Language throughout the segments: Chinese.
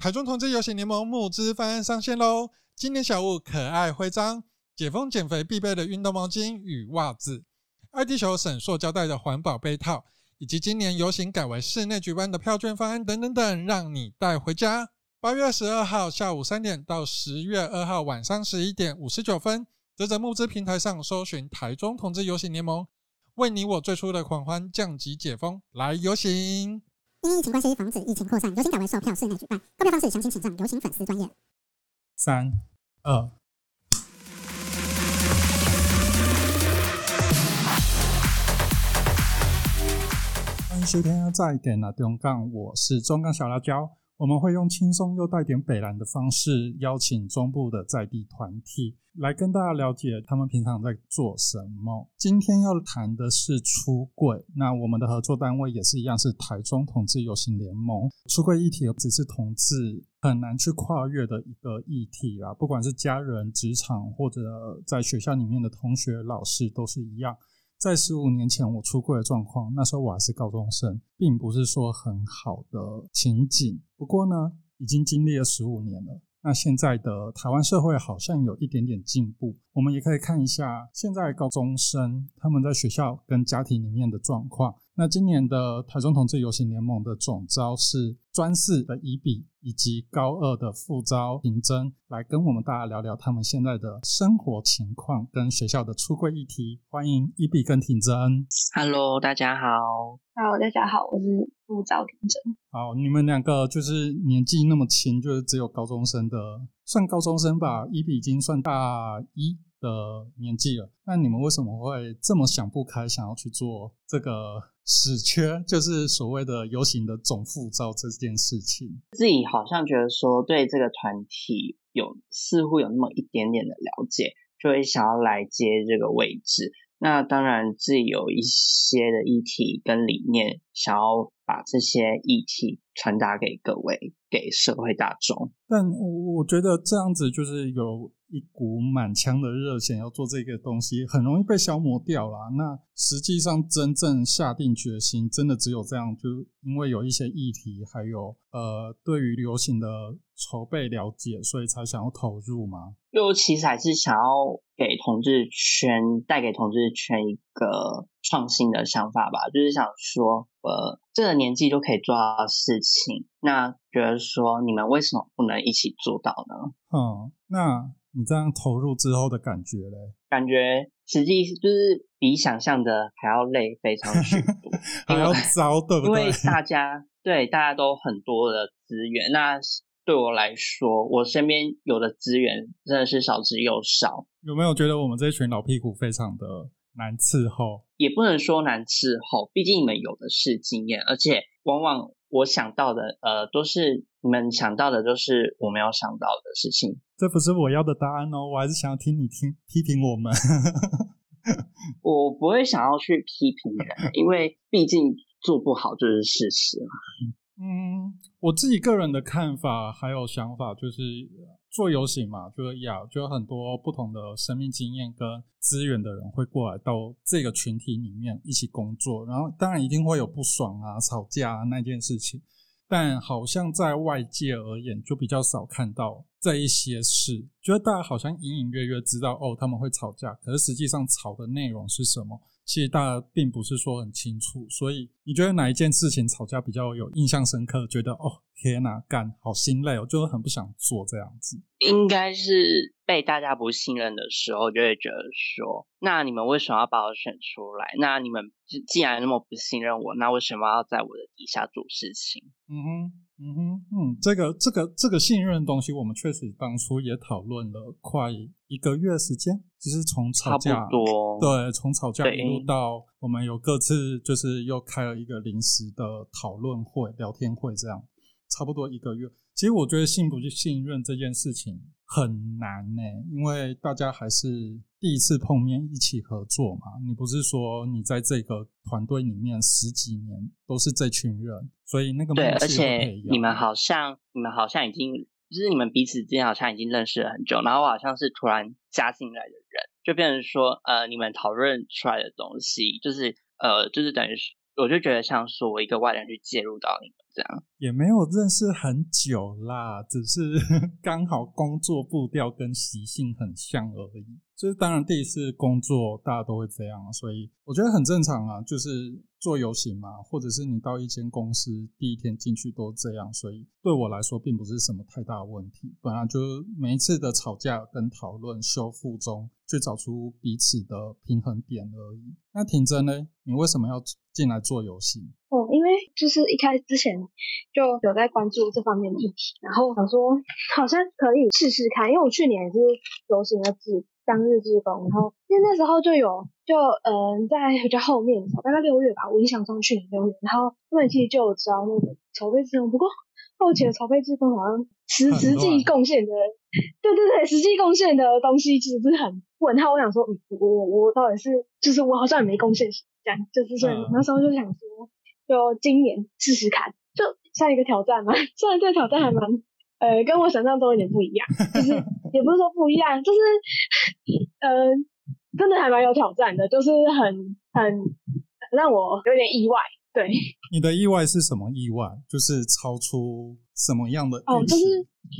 台中同志游行联盟募资方案上线喽！今年小物可爱徽章、解封减肥必备的运动毛巾与袜子、爱地球省塑胶袋的环保杯套，以及今年游行改为室内举办的票券方案等等等，让你带回家。八月二十二号下午三点到十月二号晚上十一点五十九分，泽泽募资平台上搜寻台中同志游行联盟，为你我最初的狂欢降级解封，来游行！因疫情关系，防止疫情扩散，游行改为售票室内举办。购票方式详情请上游行粉丝专业。三、二，欢迎收听再点了中港，我是中港小辣椒。我们会用轻松又带点北蓝的方式，邀请中部的在地团体来跟大家了解他们平常在做什么。今天要谈的是出柜，那我们的合作单位也是一样，是台中同志游行联盟。出柜议题只是同志很难去跨越的一个议题啦，不管是家人、职场或者在学校里面的同学、老师都是一样。在十五年前我出柜的状况，那时候我还是高中生，并不是说很好的情景。不过呢，已经经历了十五年了。那现在的台湾社会好像有一点点进步，我们也可以看一下现在高中生他们在学校跟家庭里面的状况。那今年的台中同志游行联盟的总招是专四的一比以及高二的副招平真，来跟我们大家聊聊他们现在的生活情况跟学校的出柜议题。欢迎一比跟婷真。Hello，大家好。Hello，大家好，我是副招婷真。好，你们两个就是年纪那么轻，就是只有高中生的，算高中生吧。一比已经算大一的年纪了。那你们为什么会这么想不开，想要去做这个？死缺就是所谓的游行的总副招这件事情，自己好像觉得说对这个团体有似乎有那么一点点的了解，就会想要来接这个位置。那当然自己有一些的议题跟理念，想要把这些议题传达给各位，给社会大众。但我我觉得这样子就是有。一股满腔的热血要做这个东西，很容易被消磨掉了。那实际上真正下定决心，真的只有这样，就因为有一些议题，还有呃对于流行的筹备了解，所以才想要投入吗？就其实还是想要给同志圈带给同志圈一个创新的想法吧，就是想说，呃，这个年纪就可以做到的事情，那觉得说你们为什么不能一起做到呢？嗯，那。你这样投入之后的感觉嘞？感觉实际就是比想象的还要累，非常许多，还要糟，对不对？因为大家对大家都很多的资源，那对我来说，我身边有的资源真的是少之又少。有没有觉得我们这群老屁股非常的难伺候？也不能说难伺候，毕竟你们有的是经验，而且往往我想到的，呃，都是你们想到的，都是我没有想到的事情。这不是我要的答案哦，我还是想要听你听批评我们。我不会想要去批评人，因为毕竟做不好就是事实嗯，我自己个人的看法还有想法就是，做游行嘛，就是要就有很多不同的生命经验跟资源的人会过来到这个群体里面一起工作，然后当然一定会有不爽啊、吵架啊那件事情。但好像在外界而言，就比较少看到这一些事。觉得大家好像隐隐约约知道哦，他们会吵架，可是实际上吵的内容是什么？其实大家并不是说很清楚，所以你觉得哪一件事情吵架比较有印象深刻？觉得哦天呐，干好心累哦，就很不想做这样子。应该是被大家不信任的时候，就会觉得说，那你们为什么要把我选出来？那你们既然那么不信任我，那为什么要在我的底下做事情？嗯哼，嗯哼，嗯，这个这个这个信任的东西，我们确实当初也讨论了快一个月时间。就是从吵架，对，从吵架一路到我们有各自，就是又开了一个临时的讨论会、聊天会，这样差不多一个月。其实我觉得信不信任这件事情很难呢，因为大家还是第一次碰面，一起合作嘛。你不是说你在这个团队里面十几年都是这群人，所以那个对，而且你们好像你们好像已经。就是你们彼此之间好像已经认识了很久，然后我好像是突然加进来的人，就变成说，呃，你们讨论出来的东西，就是呃，就是等于，我就觉得像说我一个外人去介入到你们这样也没有认识很久啦，只是 刚好工作步调跟习性很像而已。就是当然第一次工作大家都会这样，所以我觉得很正常啊。就是做游行嘛，或者是你到一间公司第一天进去都这样，所以对我来说并不是什么太大的问题。本来就是每一次的吵架跟讨论修复中，去找出彼此的平衡点而已。那婷真呢？你为什么要进来做游戏？哦，因为就是一开始之前就有在关注这方面的议题，然后想说好像可以试试看，因为我去年也是流行的志当日志工，然后因为那时候就有就嗯在比较后面的时候，大概六月吧，我印象中去年六月，然后他们其实就有知道那个筹备志工，不过后期的筹备志工好像实实际贡献的，对对对，实际贡献的东西其实是很问号。我想说，嗯，我我到底是就是我好像也没贡献这样，就是所以那时候就想说。就今年试试看，就像一个挑战嘛。虽然这个挑战还蛮，呃，跟我想象中有点不一样，就是 也不是说不一样，就是，呃，真的还蛮有挑战的，就是很很让我有点意外。对，你的意外是什么意外？就是超出什么样的哦，就是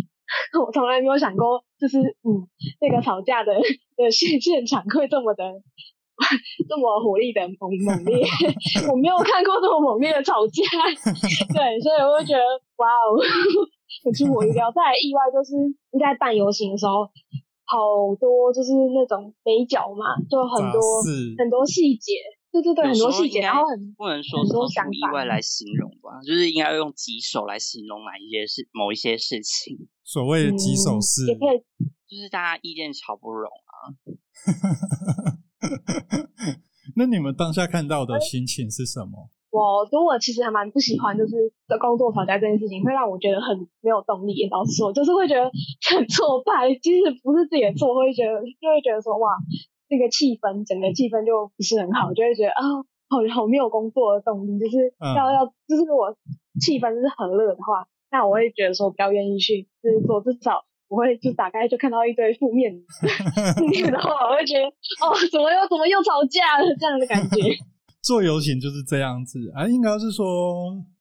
我从来没有想过，就是嗯，那个吵架的的现现场会这么的。这么火力的猛猛烈，我没有看过这么猛烈的吵架，对，所以我就觉得哇哦，很出乎意料。再意外就是在办游行的时候，好多就是那种美角嘛，就很多很多细节，对对对，很多细节，然后很不能说超出意外来形容吧，就是应该用棘手来形容哪一些事，某一些事情。所谓的棘手是，就是大家意见吵不拢啊。那你们当下看到的心情是什么？我，如果其实还蛮不喜欢，就是的工作吵架这件事情，会让我觉得很没有动力。老实说，就是会觉得很挫败。即使不是自己的错，会觉得就会觉得说，哇，那个气氛，整个气氛就不是很好，就会觉得啊，好好没有工作的动力。就是要要，就是我气氛是很乐的话，那我会觉得说比较愿意去，就是说至少。我会就打开就看到一堆负面 负面的话，我会觉得哦，怎么又怎么又吵架了这样的感觉。做游行就是这样子啊，应该是说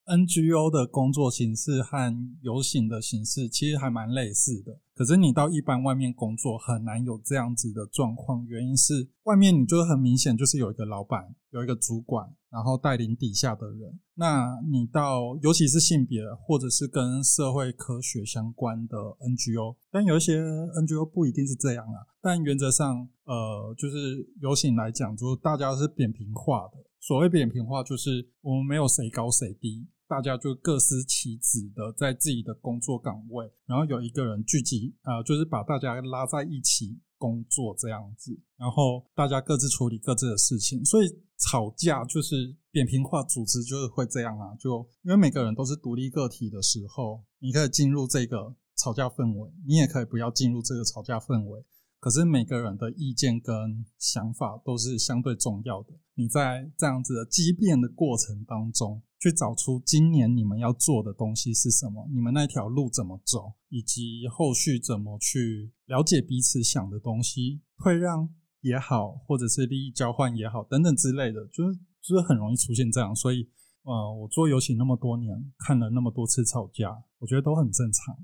NGO 的工作形式和游行的形式其实还蛮类似的。可是你到一般外面工作很难有这样子的状况，原因是外面你就很明显就是有一个老板，有一个主管，然后带领底下的人。那你到尤其是性别或者是跟社会科学相关的 NGO，但有一些 NGO 不一定是这样啊。但原则上，呃，就是游行来讲，就是大家是扁平化的。所谓扁平化，就是我们没有谁高谁低。大家就各司其职的在自己的工作岗位，然后有一个人聚集，啊，就是把大家拉在一起工作这样子，然后大家各自处理各自的事情。所以吵架就是扁平化组织就是会这样啊，就因为每个人都是独立个体的时候，你可以进入这个吵架氛围，你也可以不要进入这个吵架氛围。可是每个人的意见跟想法都是相对重要的。你在这样子的激辩的过程当中。去找出今年你们要做的东西是什么，你们那条路怎么走，以及后续怎么去了解彼此想的东西，退让也好，或者是利益交换也好，等等之类的，就是就是很容易出现这样。所以，呃，我做游戏那么多年，看了那么多次吵架，我觉得都很正常。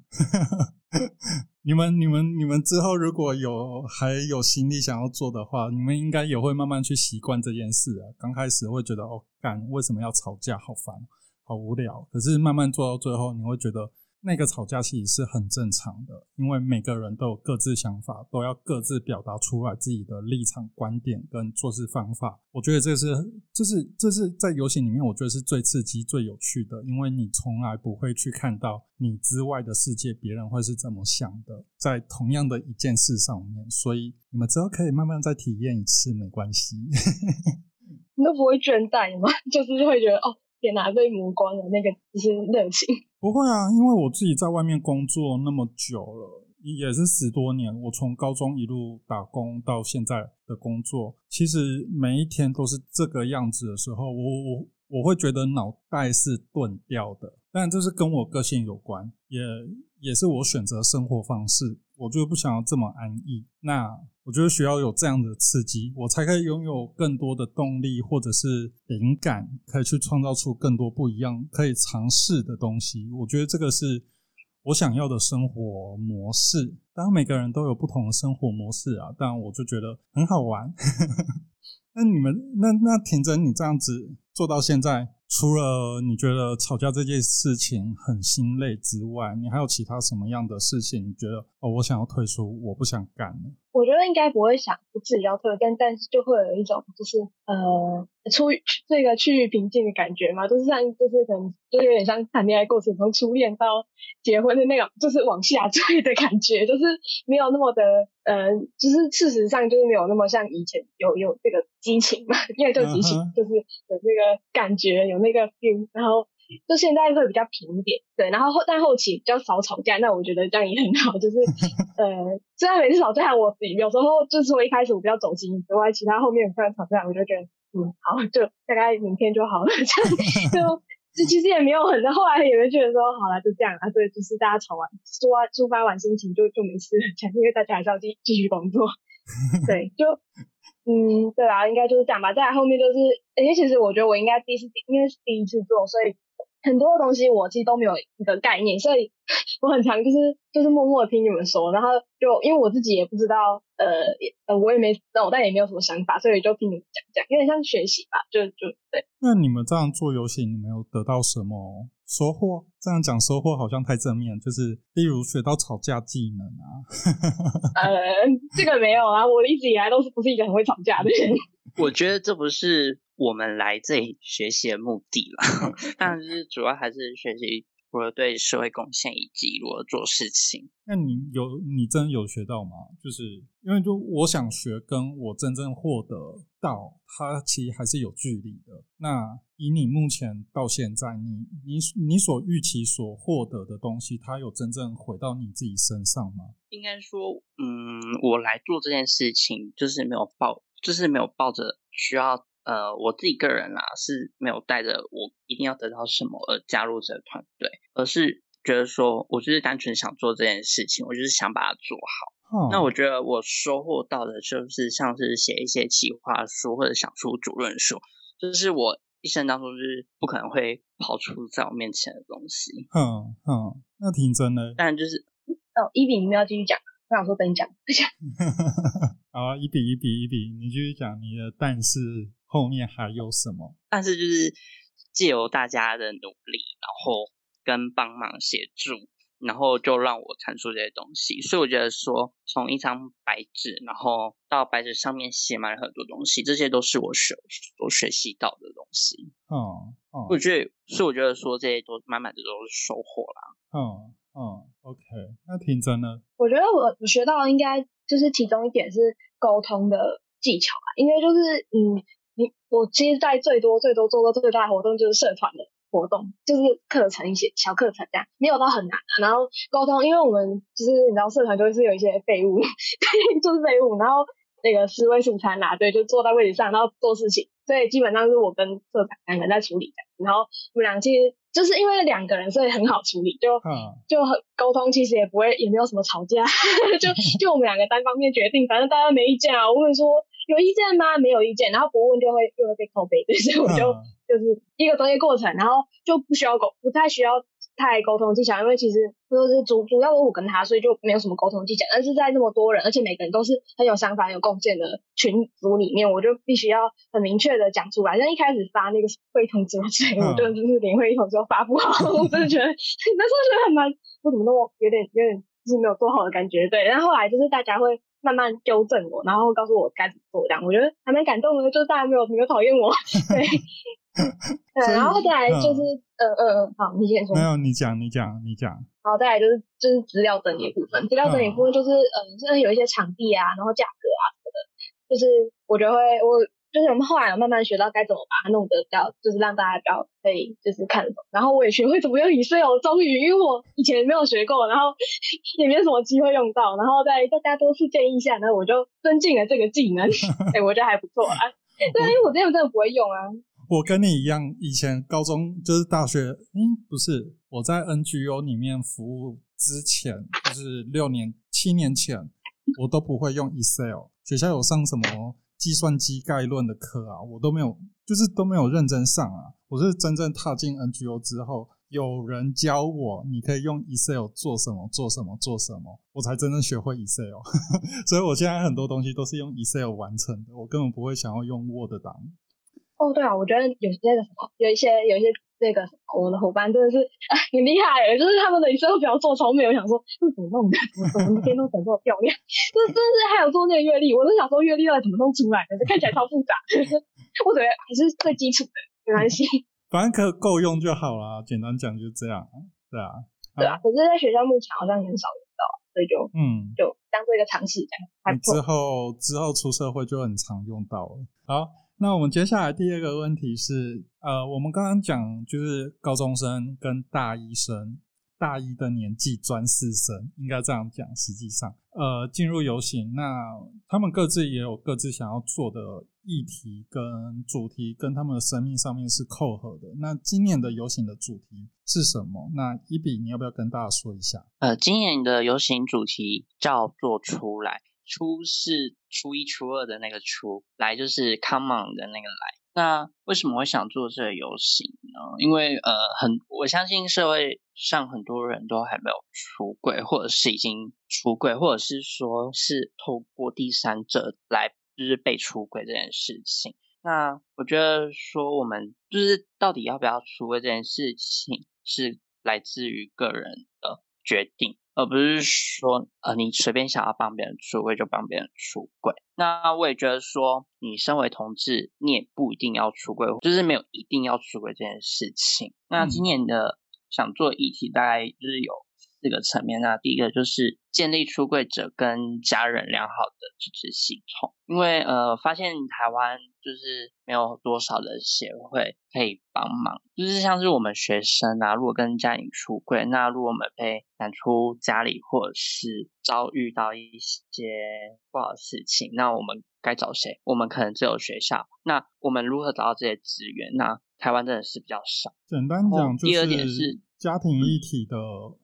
你们、你们、你们之后如果有还有心力想要做的话，你们应该也会慢慢去习惯这件事啊。刚开始会觉得哦，干为什么要吵架，好烦，好无聊。可是慢慢做到最后，你会觉得。那个吵架其实是很正常的，因为每个人都有各自想法，都要各自表达出来自己的立场、观点跟做事方法。我觉得这是，这是，这是在游行里面，我觉得是最刺激、最有趣的，因为你从来不会去看到你之外的世界，别人会是怎么想的，在同样的一件事上面。所以你们之后可以慢慢再体验一次，没关系。你都不会倦怠吗？就是会觉得哦。天哪，被磨光了那个就是热情。不会啊，因为我自己在外面工作那么久了，也是十多年。我从高中一路打工到现在的工作，其实每一天都是这个样子的时候，我我我会觉得脑袋是钝掉的。但，这是跟我个性有关，也也是我选择生活方式。我就不想要这么安逸。那我觉得需要有这样的刺激，我才可以拥有更多的动力，或者是灵感，可以去创造出更多不一样、可以尝试的东西。我觉得这个是我想要的生活模式。当然，每个人都有不同的生活模式啊，但我就觉得很好玩。那你们，那那婷真，你这样子做到现在？除了你觉得吵架这件事情很心累之外，你还有其他什么样的事情？你觉得哦，我想要退出，我不想干了。我觉得应该不会想自己要退，但但是就会有一种就是呃，出这个趋于平静的感觉嘛，就是像就是可能就有点像谈恋爱过程从初恋到结婚的那种，就是往下坠的感觉，就是没有那么的呃，就是事实上就是没有那么像以前有有这个激情嘛，因为就激情就是有那个感觉，有那个 feel，然后。就现在会比较平一点，对，然后后但后期比较少吵架，那我觉得这样也很好。就是 呃，虽然每次吵架我有时候就是说一开始我比较走心之外，其他后面突然吵架，我就觉得嗯好，就大概明天就好了，这样 就就其实也没有很，后来也会觉得说好了就这样啊，对，就是大家吵完抒发抒发完心情就就没事了，因为大家还是要继继续工作，对，就嗯对啊，应该就是这样吧。再来后面就是，而且其实我觉得我应该第一次因为是第一次做，所以。很多东西我其实都没有一个概念，所以 我很常就是就是默默听你们说，然后就因为我自己也不知道，呃呃我也没脑袋也没有什么想法，所以就听你们讲讲，有点像学习吧，就就对。那你们这样做游戏，你们有得到什么收获？这样讲收获好像太正面，就是例如学到吵架技能啊。呃，这个没有啊，我一直以来都是不是一个很会吵架的人。我觉得这不是。我们来这里学习的目的了，但是主要还是学习如何对社会贡献以及如何做事情。那你有你真有学到吗？就是因为就我想学，跟我真正获得到，它其实还是有距离的。那以你目前到现在，你你你所预期所获得的东西，它有真正回到你自己身上吗？应该说，嗯，我来做这件事情，就是没有抱，就是没有抱着需要。呃，我自己个人啦是没有带着我一定要得到什么而加入这个团队，而是觉得说我就是单纯想做这件事情，我就是想把它做好。那我觉得我收获到的就是像是写一些企划书或者想出主论书，就是我一生当中就是不可能会跑出在我面前的东西。嗯嗯，那挺真的。但就是哦，一比你们要继续讲，我想说等你讲，讲。好，一比一比一比，你继续讲你的，但是。后面还有什么？但是就是借由大家的努力，然后跟帮忙协助，然后就让我产出这些东西。所以我觉得说，从一张白纸，然后到白纸上面写满了很多东西，这些都是我学我学习到的东西。嗯嗯，我觉得，所以我觉得说这些都满满的都是收获啦。嗯嗯，OK，那挺真的。我觉得我我学到应该就是其中一点是沟通的技巧吧，因为就是嗯。你我其实，在最多最多做过最大的活动就是社团的活动，就是课程一些小课程这样，没有到很难。然后沟通，因为我们就是你知道，社团就是有一些废物，对就是废物，然后那个思维素餐啦，对，就坐在位置上，然后做事情。所以基本上是我跟社长两个人在处理的。然后我们俩其实就是因为两个人，所以很好处理，就就很沟通，其实也不会也没有什么吵架，就 就我们两个单方面决定，反正大家没意见啊，我会说。有意见吗？没有意见，然后不问就会就会被扣背，所以我就就是一个专业过程，然后就不需要沟，不太需要太沟通技巧，因为其实就是主主要是我跟他，所以就没有什么沟通技巧。但是在那么多人，而且每个人都是很有想法、有贡献的群组里面，我就必须要很明确的讲出来。像一开始发那个会议通知，我就就是连会议通知都发不好，我真的觉得 那时候觉得很难，我怎么那么有点有点就是没有做好的感觉。对，然后后来就是大家会。慢慢纠正我，然后告诉我该怎么做，这样我觉得还蛮感动的，就是大家没有没有讨厌我，对，对，然后再来就是，呃呃呃，好，你先说，没有，你讲，你讲，你讲，好，再来就是就是资料整理部分，资料整理部分就是，呃，就是有一些场地啊，然后价格啊什么的，就是我觉得会我。就是我们后来有慢慢学到该怎么把它弄得比较，就是让大家比较可以就是看得懂。然后我也学会怎么用 Excel，终于，因为我以前没有学过，然后 也没有什么机会用到。然后在大家多次建议下，呢，我就增进了这个技能。哎，我觉得还不错啊。对，因为我之前真的不会用啊。我跟你一样，以前高中就是大学，嗯，不是我在 NGO 里面服务之前，就是六年、七年前，我都不会用 Excel。学校有上什么计算机概论的课啊，我都没有，就是都没有认真上啊。我是真正踏进 NGO 之后，有人教我，你可以用 Excel 做什么，做什么，做什么，我才真正学会 Excel。所以我现在很多东西都是用 Excel 完成的，我根本不会想要用 Word 档。哦，对啊，我觉得有些个什么，有一些有一些那个我的伙伴真的是啊很厉害，就是他们的 Excel 表做超美，我想说是怎么弄的，怎么怎么编都整这么漂亮，就是真的是还有做那个阅历，我都想说阅历到底怎么弄出来的，看起来超复杂，我觉得还是最基础的，没关系。反正可够用就好啦，简单讲就这样，对啊，对啊，可是在学校目前好像也很少用到，所以就嗯，就当做一个尝试这样，之。后之后出社会就很常用到了。好，那我们接下来第二个问题是，呃，我们刚刚讲就是高中生跟大一生，大一的年纪专四生，应该这样讲。实际上，呃，进入游行，那他们各自也有各自想要做的议题跟主题，跟他们的生命上面是扣合的。那今年的游行的主题是什么？那一比，你要不要跟大家说一下？呃，今年的游行主题叫做“出来”，初是初一、初二的那个出，来就是 come on 的那个来。那为什么会想做这个游行呢？因为呃，很我相信社会上很多人都还没有出柜，或者是已经出柜，或者是说是透过第三者来就是被出柜这件事情。那我觉得说我们就是到底要不要出柜这件事情，是来自于个人的决定，而不是说呃你随便想要帮别人出柜就帮别人出柜。那我也觉得说，你身为同志，你也不一定要出柜，就是没有一定要出柜这件事情。那今年的想做议题大概就是有四个层面。那第一个就是建立出柜者跟家人良好的支持系统，因为呃发现台湾就是没有多少的协会可以帮忙，就是像是我们学生啊，如果跟家里出柜，那如果我们被赶出家里，或者是遭遇到一些不好的事情，那我们该找谁？我们可能只有学校。那我们如何找到这些资源？那台湾真的是比较少。简单讲就第二点是家庭一体的，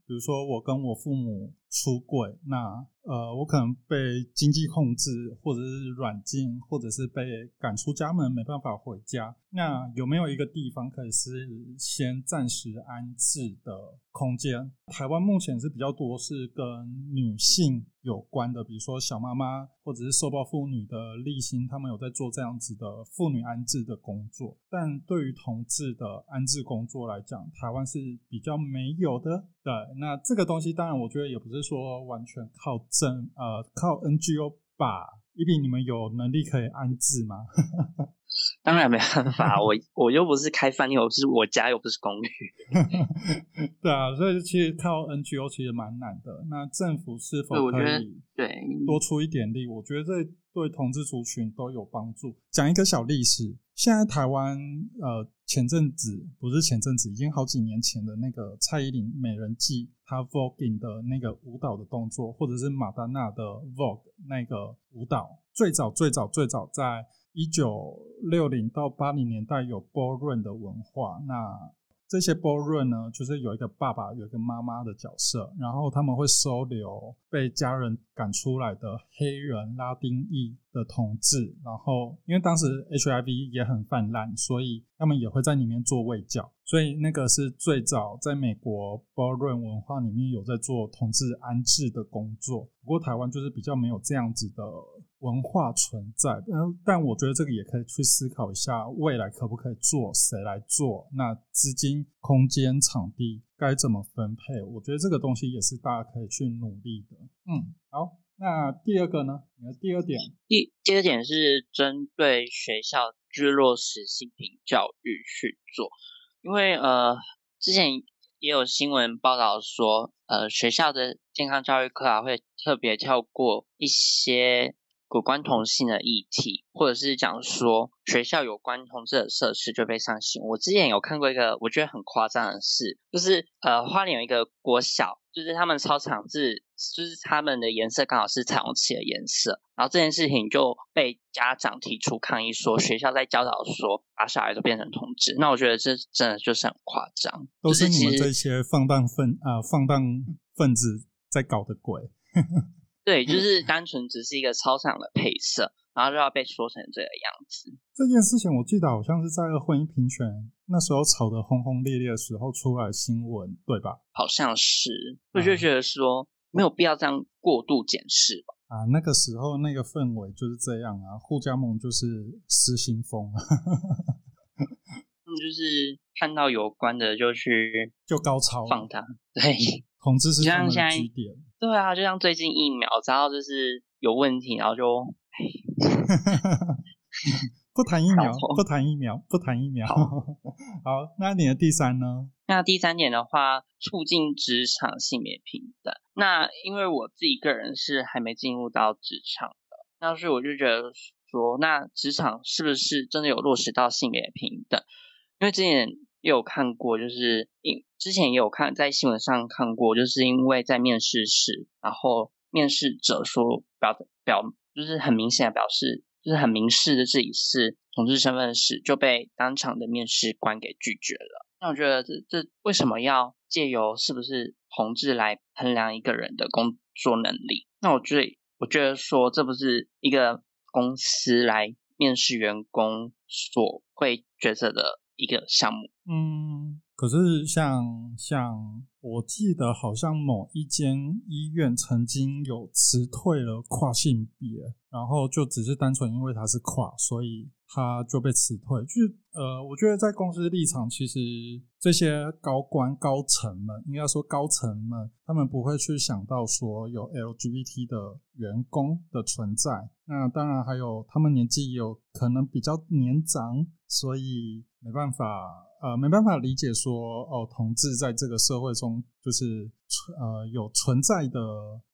比如说我跟我父母出轨，那呃我可能被经济控制，或者是软禁，或者是被赶出家门，没办法回家。那有没有一个地方可以是先暂时安置的空间？台湾目前是比较多是跟女性有关的，比如说小妈妈或者是受暴妇女的立新，他们有在做这样子的妇女安置的工作。但对于同志的安置工作来讲，台湾是比较没有的。对，那这个东西当然我觉得也不是说完全靠政呃靠 NGO 吧。一比你们有能力可以安置吗？当然没办法，我我又不是开饭店，我是我家又不是公寓。对啊，所以其实靠 NGO 其实蛮难的。那政府是否可以对，多出一点力？我觉得这对同志族群都有帮助。讲一个小历史，现在台湾呃前阵子不是前阵子，已经好几年前的那个蔡依林美人计，她 voguing 的那个舞蹈的动作，或者是马丹娜的 vogue 那个舞蹈，最早最早最早在一九六零到八零年代有 ballroom 的文化，那这些 ballroom 呢，就是有一个爸爸，有一个妈妈的角色，然后他们会收留被家人赶出来的黑人、拉丁裔的同志，然后因为当时 HIV 也很泛滥，所以他们也会在里面做卫教，所以那个是最早在美国 ballroom 文化里面有在做同志安置的工作。不过台湾就是比较没有这样子的文化存在，嗯，但我觉得这个也可以去思考一下，未来可不可以做，谁来做？那资金、空间、场地该怎么分配？我觉得这个东西也是大家可以去努力的。嗯，好，那第二个呢？你的第二点，第第二点是针对学校去落实性平教育去做，因为呃之前也有新闻报道说，呃学校的健康教育课啊会特别跳过一些有关同性的议题，或者是讲说学校有关同志的设施就被上新闻。我之前有看过一个我觉得很夸张的事，就是呃花莲有一个国小，就是他们操场是，就是他们的颜色刚好是彩虹旗的颜色，然后这件事情就被家长提出抗议，说学校在教导说把小孩都变成同志，那我觉得这真的就是很夸张，都是你们这些放荡分啊、放荡分子在搞的鬼。对，就是单纯只是一个操场的配色，然后就要被说成这个样子。这件事情我记得好像是在婚姻平权那时候吵得轰轰烈烈的时候出来新闻，对吧？好像是，我就觉得说没有必要这样过度检视吧。啊，那个时候那个氛围就是这样啊，互加盟就是失心疯啊，他们就是看到有关的就去就高潮放大，对统治是他们的据点。对啊，就像最近疫苗，只要就是有问题，然后就 不谈疫苗，不谈疫苗，不谈疫苗。好 好，那你的第三呢？那第三点的话，促进职场性别平等。那因为我自己个人是还没进入到职场的，那所以我就觉得说，那职场是不是真的有落实到性别平等？因为之前也有看过，就是因之前也有看在新闻上看过，就是因为在面试时，然后面试者说表表就是很明显的表示，就是很明示的自己是同志身份时，就被当场的面试官给拒绝了。那我觉得这这为什么要借由是不是同志来衡量一个人的工作能力？那我觉得我觉得说这不是一个公司来面试员工所会角色的一个项目。嗯，可是像像我记得好像某一间医院曾经有辞退了跨性别，然后就只是单纯因为他是跨，所以他就被辞退。就是呃，我觉得在公司立场，其实这些高官高层们，应该说高层们，他们不会去想到说有 LGBT 的员工的存在。那当然还有他们年纪有可能比较年长，所以没办法。呃，没办法理解说哦，同志在这个社会中就是存呃有存在的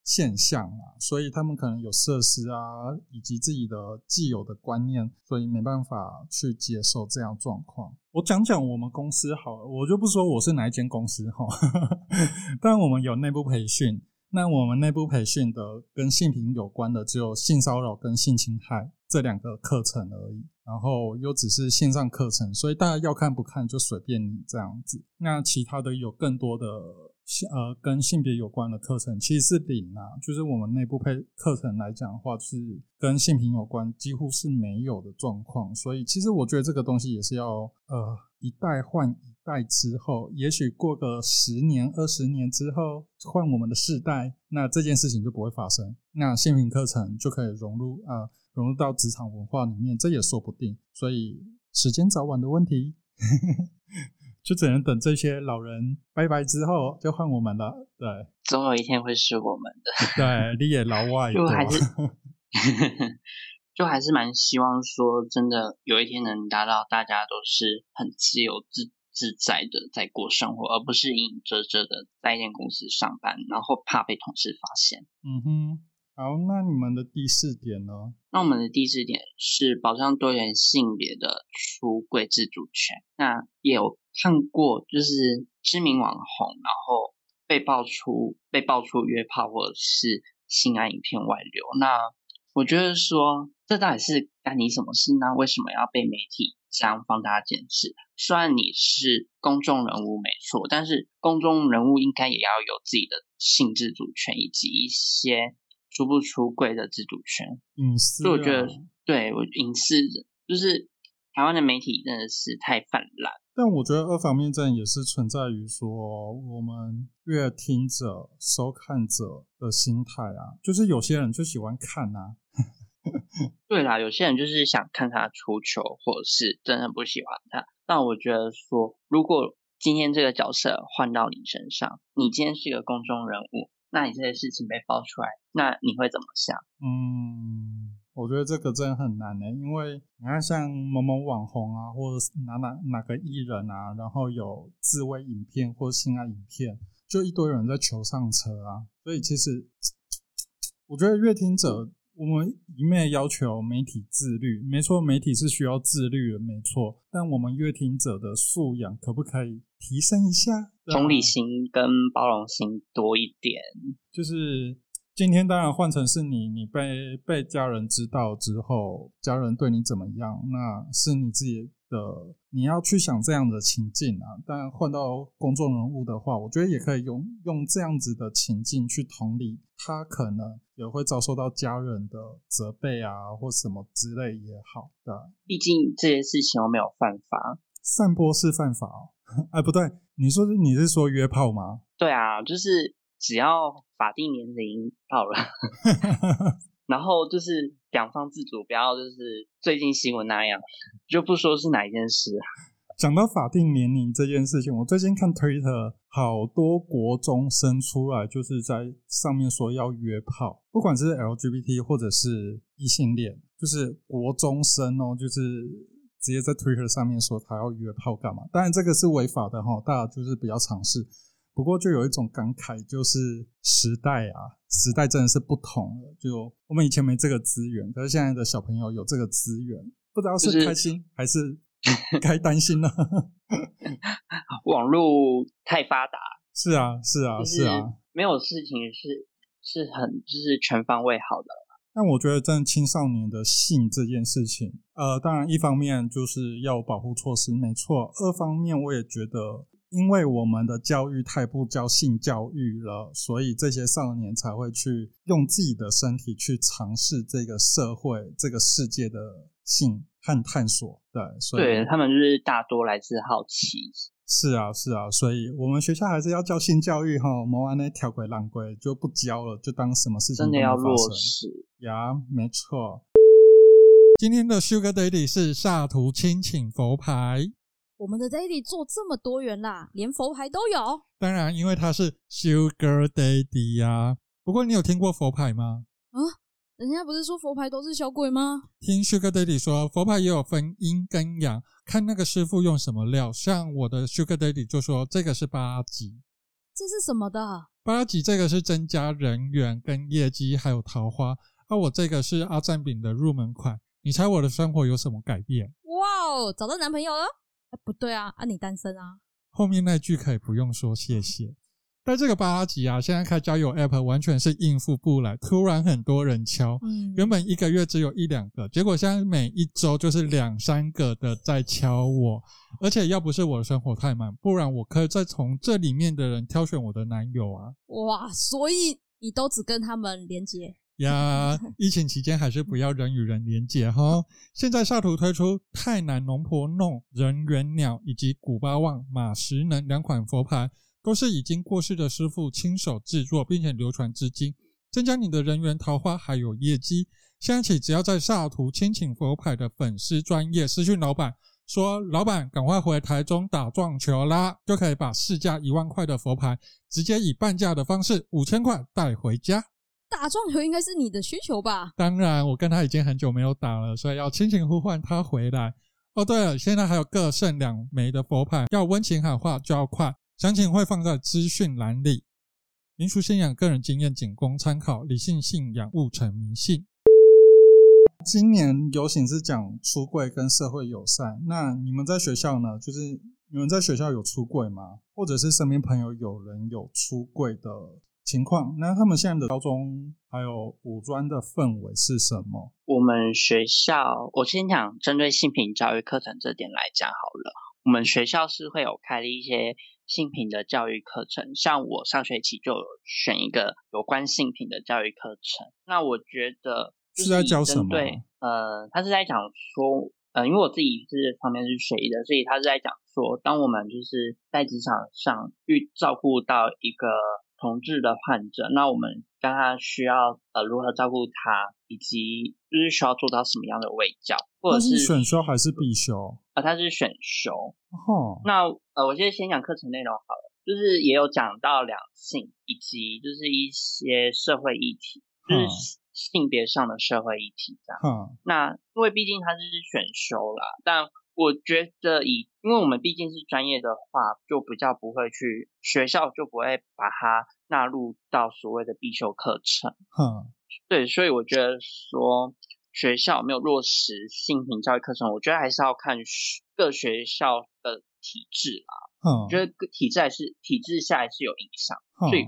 现象啊，所以他们可能有设施啊，以及自己的既有的观念，所以没办法去接受这样状况。我讲讲我们公司好，我就不说我是哪一间公司哈，但我们有内部培训。那我们内部培训的跟性平有关的，只有性骚扰跟性侵害这两个课程而已。然后又只是线上课程，所以大家要看不看就随便你这样子。那其他的有更多的呃跟性别有关的课程，其实是零啊。就是我们内部配课程来讲的话，是跟性平有关，几乎是没有的状况。所以其实我觉得这个东西也是要呃一代换一代之后，也许过个十年、二十年之后，换我们的世代，那这件事情就不会发生。那性平课程就可以融入啊。融入到职场文化里面，这也说不定。所以时间早晚的问题，就只能等这些老人拜拜之后，就换我们了。对总有一天会是我们的。对，你也老外就还是 就还是蛮希望说，真的有一天能达到大家都是很自由自自在的在过生活，而不是隐隐遮遮的在一间公司上班，然后怕被同事发现。嗯哼，好，那你们的第四点呢？那我们的第四点是保障多元性别的出柜自主权。那也有看过，就是知名网红，然后被爆出被爆出约炮或者是性爱影片外流。那我觉得说，这到底是干你什么事呢？为什么要被媒体这样放大检视？虽然你是公众人物没错，但是公众人物应该也要有自己的性自主权，以及一些出不出柜的自主权。隐私、啊，所以我觉得，对我隐私就是台湾的媒体真的是太泛滥。但我觉得二方面战也是存在于说，我们阅听者、收看者的心态啊，就是有些人就喜欢看啊。对啦，有些人就是想看他出糗，或者是真的不喜欢他。但我觉得说，如果今天这个角色换到你身上，你今天是一个公众人物，那你这些事情被爆出来，那你会怎么想？嗯，我觉得这个真的很难呢，因为你看像某某网红啊，或者哪哪哪个艺人啊，然后有自慰影片或性爱影片，就一堆人在求上车啊。所以其实 我觉得乐听者。我们一面要求媒体自律，没错，媒体是需要自律的，没错。但我们乐听者的素养可不可以提升一下？同理心跟包容心多一点。就是今天当然换成是你，你被被家人知道之后，家人对你怎么样，那是你自己。的你要去想这样的情境啊，但换到公众人物的话，我觉得也可以用用这样子的情境去同理，他可能也会遭受到家人的责备啊，或什么之类也好的。毕竟这些事情又没有犯法，散播是犯法哦。哎，不对，你说你是说约炮吗？对啊，就是只要法定年龄到了。然后就是两方自主，不要就是最近新闻那样，就不说是哪一件事。讲到法定年龄这件事情，我最近看 Twitter，好多国中生出来就是在上面说要约炮，不管是 LGBT 或者是异性恋，就是国中生哦，就是直接在 Twitter 上面说他要约炮干嘛？当然这个是违法的哈，大家就是比较尝试。不过就有一种感慨，就是时代啊，时代真的是不同了。就我们以前没这个资源，可是现在的小朋友有这个资源，不知道是开心还是 该担心了？网络太发达，是啊，是啊，是啊，没有事情是是很就是全方位好的。但我觉得，真的青少年的性这件事情，呃，当然一方面就是要保护措施，没错；二方面我也觉得。因为我们的教育太不教性教育了，所以这些少年才会去用自己的身体去尝试这个社会、这个世界的性和探索。对，所以对他们就是大多来自好奇。是啊，是啊，所以我们学校还是要教性教育哈，莫安那条规烂规就不教了，就当什么事情真的要落实呀，没错。今天的 Sugar Daddy 是萨图亲请佛牌。我们的 Daddy 做这么多元啦，连佛牌都有。当然，因为他是 Sugar Daddy 呀。不过，你有听过佛牌吗？啊，人家不是说佛牌都是小鬼吗？听 Sugar Daddy 说，佛牌也有分阴跟阳，看那个师傅用什么料。像我的 Sugar Daddy 就说这个是八级。这是什么的？八级这个是增加人缘跟业绩，还有桃花。而我这个是阿赞饼的入门款。你猜我的生活有什么改变？哇哦，找到男朋友了？哎，不对啊，啊，你单身啊？后面那句可以不用说谢谢。但这个八级啊，现在开交友 App 完全是应付不来，突然很多人敲，原本一个月只有一两个，结果现在每一周就是两三个的在敲我，而且要不是我的生活太满，不然我可以再从这里面的人挑选我的男友啊。哇，所以你都只跟他们连接？呀，疫情期间还是不要人与人连接哈。现在下图推出泰南龙婆弄人猿鸟以及古巴旺马石能两款佛牌，都是已经过世的师傅亲手制作，并且流传至今，增加你的人缘桃花还有业绩。现在起，只要在萨图亲请佛牌的粉丝专业私讯老板，说老板赶快回台中打撞球啦，就可以把市价一万块的佛牌，直接以半价的方式五千块带回家。打撞球应该是你的需求吧？当然，我跟他已经很久没有打了，所以要亲情呼唤他回来。哦，对了，现在还有各剩两枚的佛牌，要温情喊话就要快，详情会放在资讯栏里。民俗信仰个人经验仅供参考，理性信仰勿成迷信。今年游行是讲出柜跟社会友善，那你们在学校呢？就是你们在学校有出柜吗？或者是身边朋友有人有出柜的？情况，那他们现在的高中还有五专的氛围是什么？我们学校，我先讲针对性平教育课程这点来讲好了。我们学校是会有开的一些性平的教育课程，像我上学期就有选一个有关性平的教育课程。那我觉得是在教什么？对，呃，他是在讲说，呃，因为我自己是方面是学医的，所以他是在讲说，当我们就是在职场上遇照顾到一个。同志的患者，那我们刚刚需要呃如何照顾他，以及就是需要做到什么样的卫教，或者是选修还是必修？啊，他是选修。哦，那呃，我现在先讲课程内容好了，就是也有讲到两性，以及就是一些社会议题，就是性别上的社会议题这样。嗯，那因为毕竟他是选修啦，但。我觉得以，因为我们毕竟是专业的话，就比较不会去学校就不会把它纳入到所谓的必修课程。哼，对，所以我觉得说学校有没有落实性平教育课程，我觉得还是要看学各学校的体制啦。嗯我觉得各体制还是体制下还是有影响，嗯所以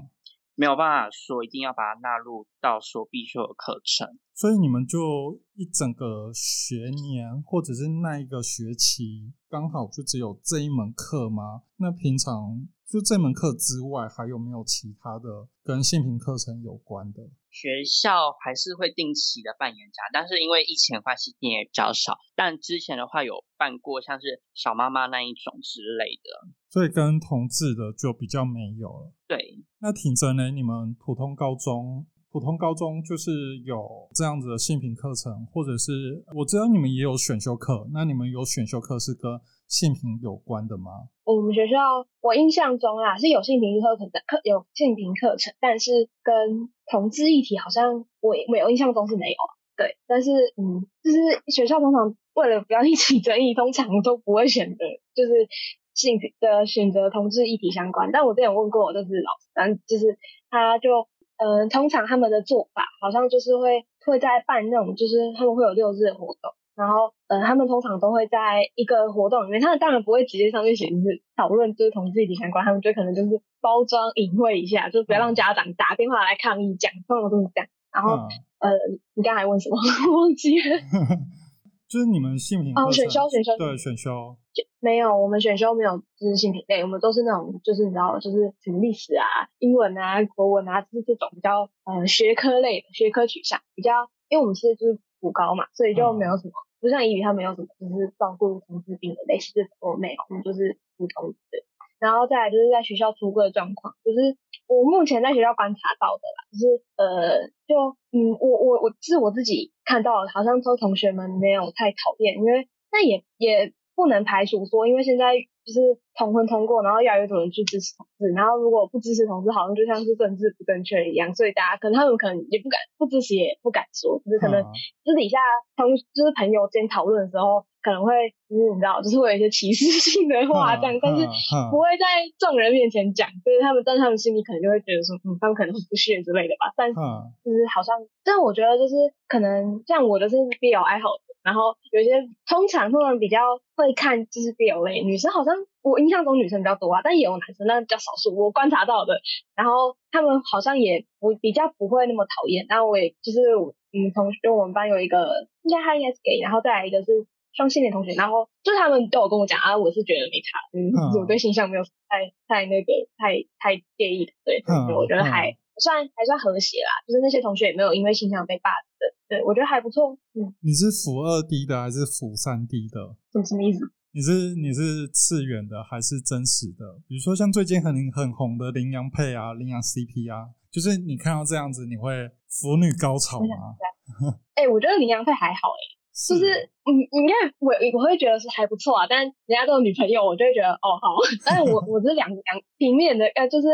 没有办法说一定要把它纳入到说必修的课程。所以你们就一整个学年或者是那一个学期，刚好就只有这一门课吗？那平常就这门课之外，还有没有其他的跟性平课程有关的？学校还是会定期的办演讲，但是因为疫情的关系，也比较少。但之前的话有办过，像是小妈妈那一种之类的。所以跟同志的就比较没有了。对，那挺真呢？你们普通高中，普通高中就是有这样子的性平课程，或者是我知道你们也有选修课，那你们有选修课是跟性平有关的吗？我们学校我印象中啦是有性平课程的课有性平课程，但是跟同志议题好像我没有印象中是没有。对，但是嗯，就是学校通常为了不要引起争议，通常都不会选择就是性的选择同志议题相关。但我之前有问过我，就是老师，但就是他就、呃通常他们的做法好像就是会会在办那种，就是他们会有六日的活动。然后，呃，他们通常都会在一个活动里面，他们当然不会直接上去写字讨论就是同志议题相关，他们就可能就是包装隐晦一下，就不要让家长打电话来抗议讲，通常都是这样。然后，嗯呃，你刚才问什么？忘记了。就是你们性平课哦，选修选修。对选修，没有，我们选修没有就是性品类，我们都是那种就是你知道，就是什么历史啊、英文啊、国文啊，就是这种比较呃学科类的学科取向，比较因为我们是就是普高嘛，所以就没有什么，不像英语它没有什么就是照顾同志病的类似这种我没有，我们就是普通的。然后再来就是在学校出过的状况，就是我目前在学校观察到的啦，就是呃，就嗯，我我我是我自己看到，好像说同学们没有太讨厌，因为那也也不能排除说，因为现在就是同婚通过，然后越来越多人去支持同志，然后如果不支持同志，好像就像是政治不正确一样，所以大家可能他们可能也不敢不支持，也不敢说，就是可能嗯。私底下同就是朋友间讨论的时候，可能会就是你知道，就是会有一些歧视性的话这样，但是不会在众人面前讲，就是他们，但他们心里可能就会觉得说，嗯，他们可能会不屑之类的吧。但是嗯就是好像，但我觉得就是可能像我的是 BL 爱好者，然后有些通常通常比较会看就是 BL 类，女生好像我印象中女生比较多啊，但也有男生，但比较少数。我观察到的，然后他们好像也不比较不会那么讨厌。然后我也就是嗯，同学我们班有一个应该他应该是 gay，然后再来一个是双性恋同学，然后就是他们都有跟我讲啊，我是觉得没差，我对形象没有太太那个太太介意的，对，嗯我觉得还。算还算和谐啦，就是那些同学也没有因为形象被霸凌的，对我觉得还不错。嗯，你是辅二 D 的还是辅三 D 的？什么什么意思？你是你是次元的还是真实的？比如说像最近很很红的羚羊配啊、羚羊 CP 啊，就是你看到这样子，你会腐女高潮吗？哎、我觉得羚羊配还好哎、就是嗯，应该我我会觉得是还不错啊，但人家都有女朋友，我就会觉得哦好。但是我我是两两平面的，呃，就是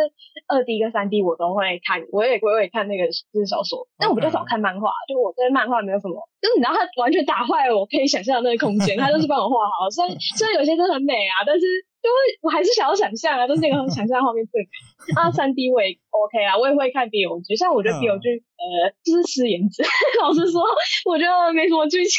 二 D 跟三 D 我都会看，我也我也看那个就是小说，但我比较少看漫画，就我对漫画没有什么，就是你知道他完全打坏了我可以想象的那个空间，他就是帮我画好，虽然 虽然有些真的很美啊，但是就会我还是想要想象啊，就是那个想象画面最美。啊，三 D 我也 OK 啊，我也会看 BL 剧，像我觉得 BL 剧、呃就是失颜值，老实说，我觉得没什么剧情，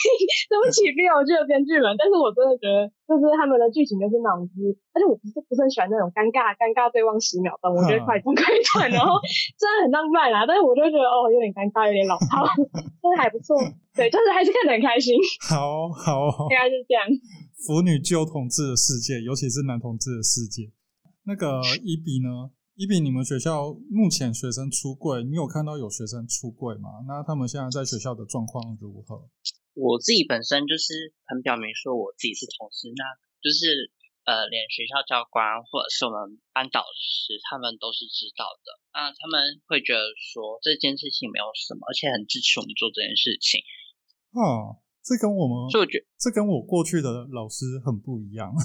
对不起 BL 剧的编剧们，但是我真的觉得就是他们的剧情就是那种，就是而且我不是不是很喜欢那种尴尬尴尬对望十秒钟，我觉得快转快转，然后虽然很浪漫啊，但是我就觉得哦有点尴尬，有点老套，但是还不错，对，就是还是看得很开心，好 好，大概就是这样。腐女旧同志的世界，尤其是男同志的世界。那个伊比呢？伊比，你们学校目前学生出柜，你有看到有学生出柜吗？那他们现在在学校的状况如何？我自己本身就是很表明说我自己是同事，那就是呃，连学校教官或者是我们班导师，他们都是知道的。那他们会觉得说这件事情没有什么，而且很支持我们做这件事情。哦，这跟我们，所以我觉这跟我过去的老师很不一样。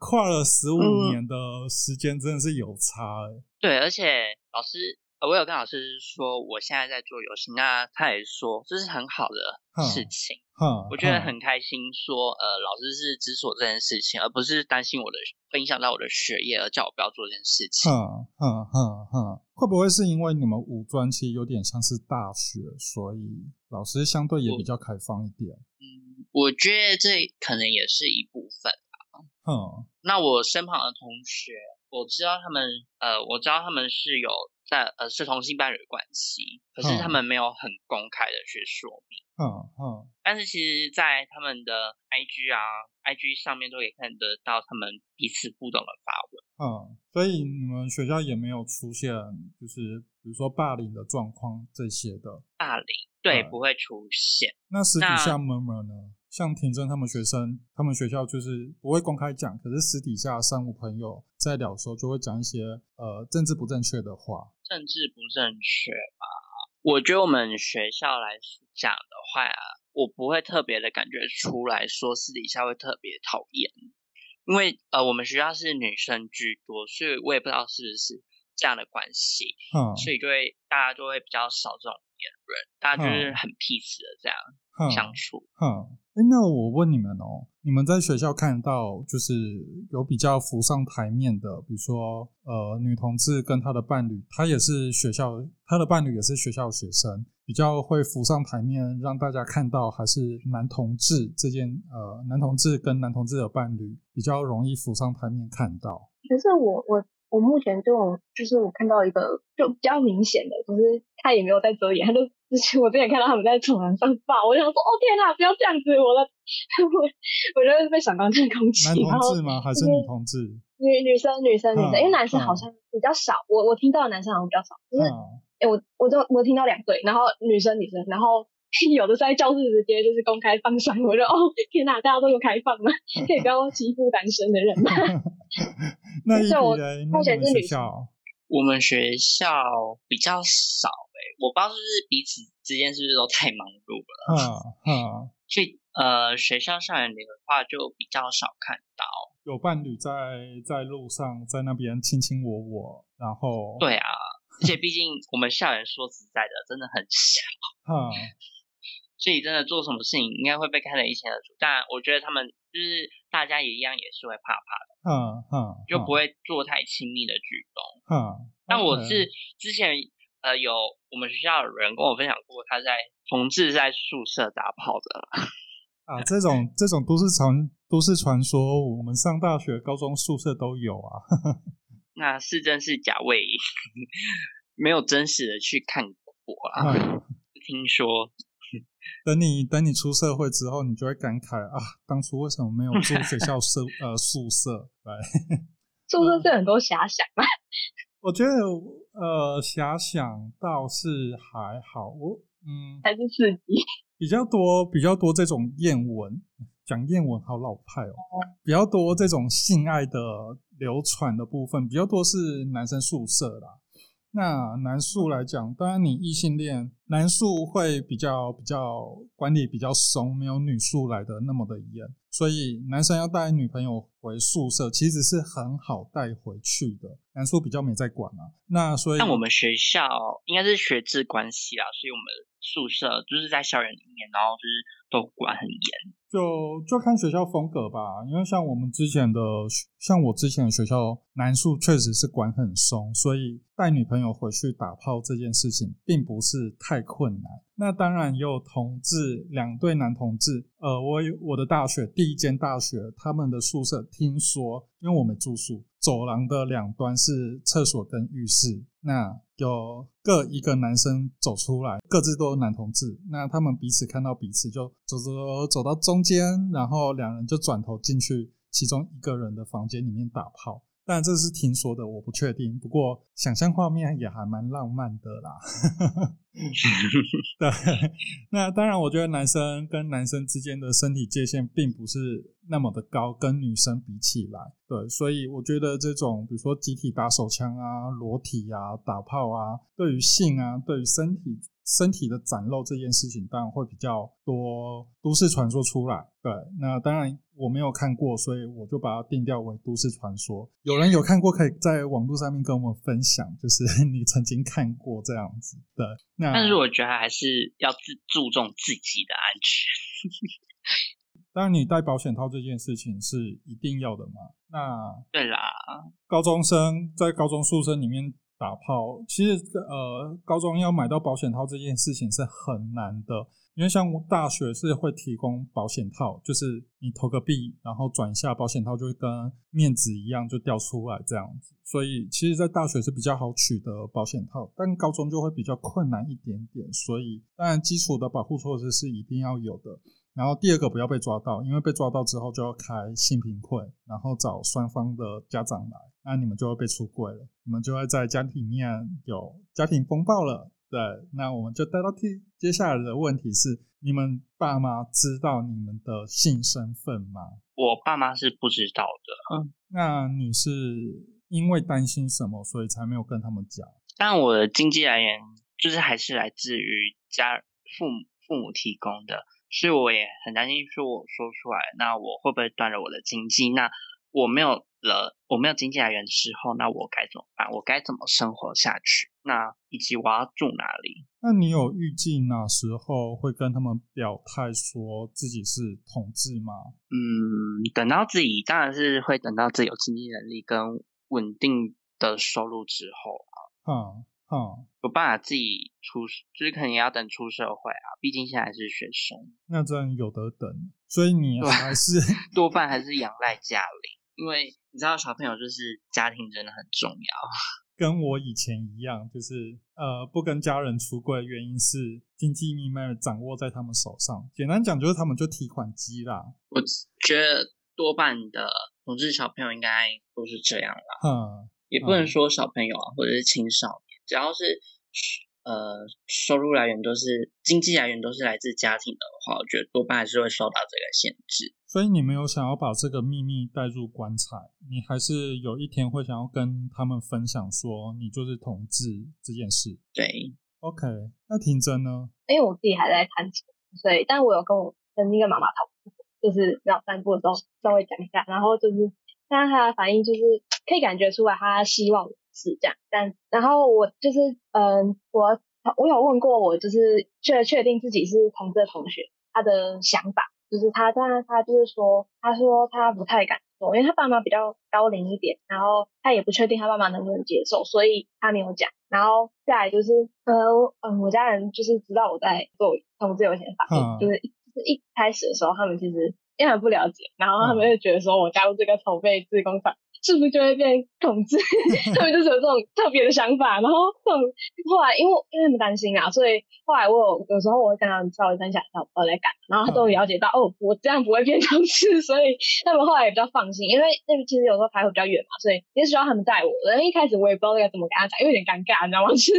跨了十五嗯年的时间，真的是有差哎、对，而且老师，呃，我有跟老师说我现在在做游戏，那他也说这是很好的事情。哼，我觉得很开心说，呃，老师是支持我这件事情，而不是担心我的会影响到我的学业而叫我不要做这件事情。哼哼哼哼，会不会是因为你们五专其实有点像是大学，所以老师相对也比较开放一点？嗯，我觉得这可能也是一部分。哼，那我身旁的同学，我知道他们，呃，我知道他们是有在呃是同性伴侣关系，可是他们没有很公开的去说明。嗯嗯，但是其实，在他们的 IG 啊、IG 上面都可以看得到他们彼此互动的发文。嗯，所以你们学校也没有出现，就是比如说霸凌的状况这些的。霸凌对嗯不会出现。那私底那下 murmur 呢？像田真他们学生，他们学校就是不会公开讲，可是私底下三五朋友在聊的时候，就会讲一些呃政治不正确的话。政治不正确吧？我觉得我们学校来讲的话啊，我不会特别的感觉出来说私底下会特别讨厌，因为呃我们学校是女生居多，所以我也不知道是不是这样的关系，嗯所以就会大家就会比较少这种言论，大家就是嗯很 peace 的这样哼相处。哼，哎，那我问你们哦，你们在学校看到就是有比较浮上台面的，比如说呃女同志跟她的伴侣，她也是学校，她的伴侣也是学校学生，比较会浮上台面让大家看到，还是男同志这件呃男同志跟男同志的伴侣比较容易浮上台面看到。可是我我我目前这种就是我看到一个就比较明显的，就是他也没有在遮掩，他就之前我之前看到他们在走廊上抱，我想说哦天哪，不要这样子，我的 我我觉得被闪光灯攻击男，然后同志吗？还是女同志？女女生女生女生，因为男生嗯好像比较少，我我听到的男生好像比较少，就是嗯，哎、我我就我听到两对，然后女生女生，然后 有的是在教室直接就是公开放闪，我就哦天哪，大家都有开放吗？可以不要欺负单身的人吗？那一所以我目你们学前是女校我们学校比较少诶、我不知道是不是彼此之间是不是都太忙碌了，嗯嗯。所以呃学校校园里的话就比较少看到。有伴侣在在路上在那边卿卿我我，然后对啊，而且毕竟我们校园说实在的真的很小，嗯所以真的做什么事情应该会被看得一清二楚。但我觉得他们就是大家也一样也是会怕怕的，嗯嗯，就不会做太亲密的举动。嗯。但我是之前呃有我们学校有人跟我分享过，他在同志在宿舍打炮的。啊，这种这种都市传都市传说，我们上大学、高中宿舍都有啊。那是真是假，我 也没有真实的去看过啊，嗯听说。等你等你出社会之后，你就会感慨啊，当初为什么没有住学校宿呃宿舍？对，宿舍是很多遐想嘛，我觉得呃遐想倒是还好，我嗯还是刺激？比较多比较多这种艳文，讲艳文好老派哦，比较多这种性爱的流传的部分，比较多是男生宿舍啦。那男宿来讲，当然你异性恋，男宿会比较比较管理比较松，没有女宿来的那么的严，所以男生要带女朋友回宿舍，其实是很好带回去的。男生比较没在管啊，那所以但我们学校应该是学制关系啦，所以我们宿舍就是在校园里面，然后就是都管很严。就就看学校风格吧，因为像我们之前的，像我之前的学校男宿确实是管很松，所以带女朋友回去打炮这件事情并不是太困难。那当然也有同志两对男同志，呃，我有我的大学第一间大学，他们的宿舍听说，因为我没住宿，走廊的两端是厕所跟浴室，那有各一个男生走出来，各自都有男同志，那他们彼此看到彼此就走走走到中间，然后两人就转头进去其中一个人的房间里面打炮。当然这是听说的，我不确定，不过想象画面也还蛮浪漫的啦。对，那当然，我觉得男生跟男生之间的身体界限并不是那么的高，跟女生比起来，对，所以我觉得这种比如说集体打手枪啊、裸体啊、打炮啊，对于性啊、对于身体身体的展露这件事情，当然会比较多都市传说出来。对，那当然我没有看过，所以我就把它定调为都市传说。有人有看过，可以在网络上面跟我们分享，就是 你曾经看过这样子。的，那但是我觉得还是要自注重自己的安全。当然，你戴保险套这件事情是一定要的嘛。那对啦，高中生在高中宿舍里面打炮，其实呃，高中要买到保险套这件事情是很难的，因为像大学是会提供保险套，就是你投个币，然后转一下保险套就会跟面子一样就掉出来这样子，所以其实，在大学是比较好取得保险套，但高中就会比较困难一点点，所以当然基础的保护措施是一定要有的。然后第二个不要被抓到，因为被抓到之后就要开性平会，然后找双方的家长来，那你们就会被出柜了，你们就会在家庭里面有家庭风暴了。对，那我们就带到第接下来的问题是：你们爸妈知道你们的性身份吗？我爸妈是不知道的。嗯，那你是因为担心什么，所以才没有跟他们讲？但我的经济来源就是还是来自于家父母父母提供的。所以我也很担心，说我说出来，那我会不会断了我的经济？那我没有了，我没有经济来源的时候，那我该怎么办？我该怎么生活下去？那以及我要住哪里？那你有预计哪时候会跟他们表态说自己是同志吗？嗯，等到自己当然是会等到自己有经济能力跟稳定的收入之后啊。嗯。嗯，有办法自己出，就是肯定要等出社会啊，毕竟现在还是学生。那真有得等，所以你还是 多半还是仰赖家里，因为你知道小朋友就是家庭真的很重要。跟我以前一样，就是呃不跟家人出柜，原因是经济密码掌握在他们手上。简单讲就是他们就提款机啦。我觉得多半的同志小朋友应该都是这样啦。嗯，也不能说小朋友啊，或者是青少年。只要是呃收入来源都是经济来源都是来自家庭的话，我觉得多半还是会受到这个限制。所以你没有想要把这个秘密带入棺材，你还是有一天会想要跟他们分享说你就是同志这件事。对，OK，那婷真呢？因为我自己还在探索，所以但我有跟我跟那个妈妈讨论，就是要散步的时候稍微讲一下，然后就是但是他的反应就是可以感觉出来，他希望。是这样，但然后我就是嗯，我我有问过我就是确确定自己是同志的同学，他的想法就是他他他就是说，他说他不太敢说，因为他爸妈比较高龄一点，然后他也不确定他爸妈能不能接受，所以他没有讲。然后再来就是呃嗯，我家人就是知道我在做同志有钱法，就是就是一开始的时候他们其实因为不了解，然后他们就觉得说我加入这个筹备自工厂。是不是就会变统治？他们就是有这种特别的想法，然后这种后来因为因为他们担心啊，所以后来我有有时候我会跟他们稍微分享一下我在干，然后他终于了解到哦，我这样不会变同志，所以他们后来也比较放心。因为那个其实有时候排会比较远嘛，所以也需要他们带我。然后一开始我也不知道该怎么跟他讲，因为有点尴尬，你知道吗？就是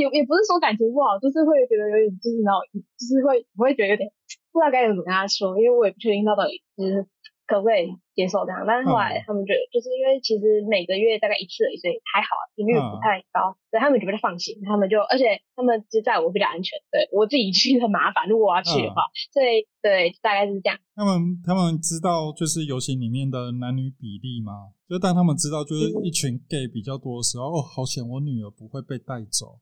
也也不是说感情不好，就是会觉得有点就是然后就是会我会觉得有点不知道该怎么跟他说，因为我也不确定他到底就是。可不可以接受这样？但是后来他们觉得，就是因为其实每个月大概一次而已，所以还好，频率不太高，所以他们就比较放心。他们就，而且他们就在我比较安全，对我自己去很麻烦，如果我要去的话，所以对，大概是这样。他们他们知道就是游行里面的男女比例吗？就当他们知道就是一群 gay 比较多的时候，哦，好险我女儿不会被带走。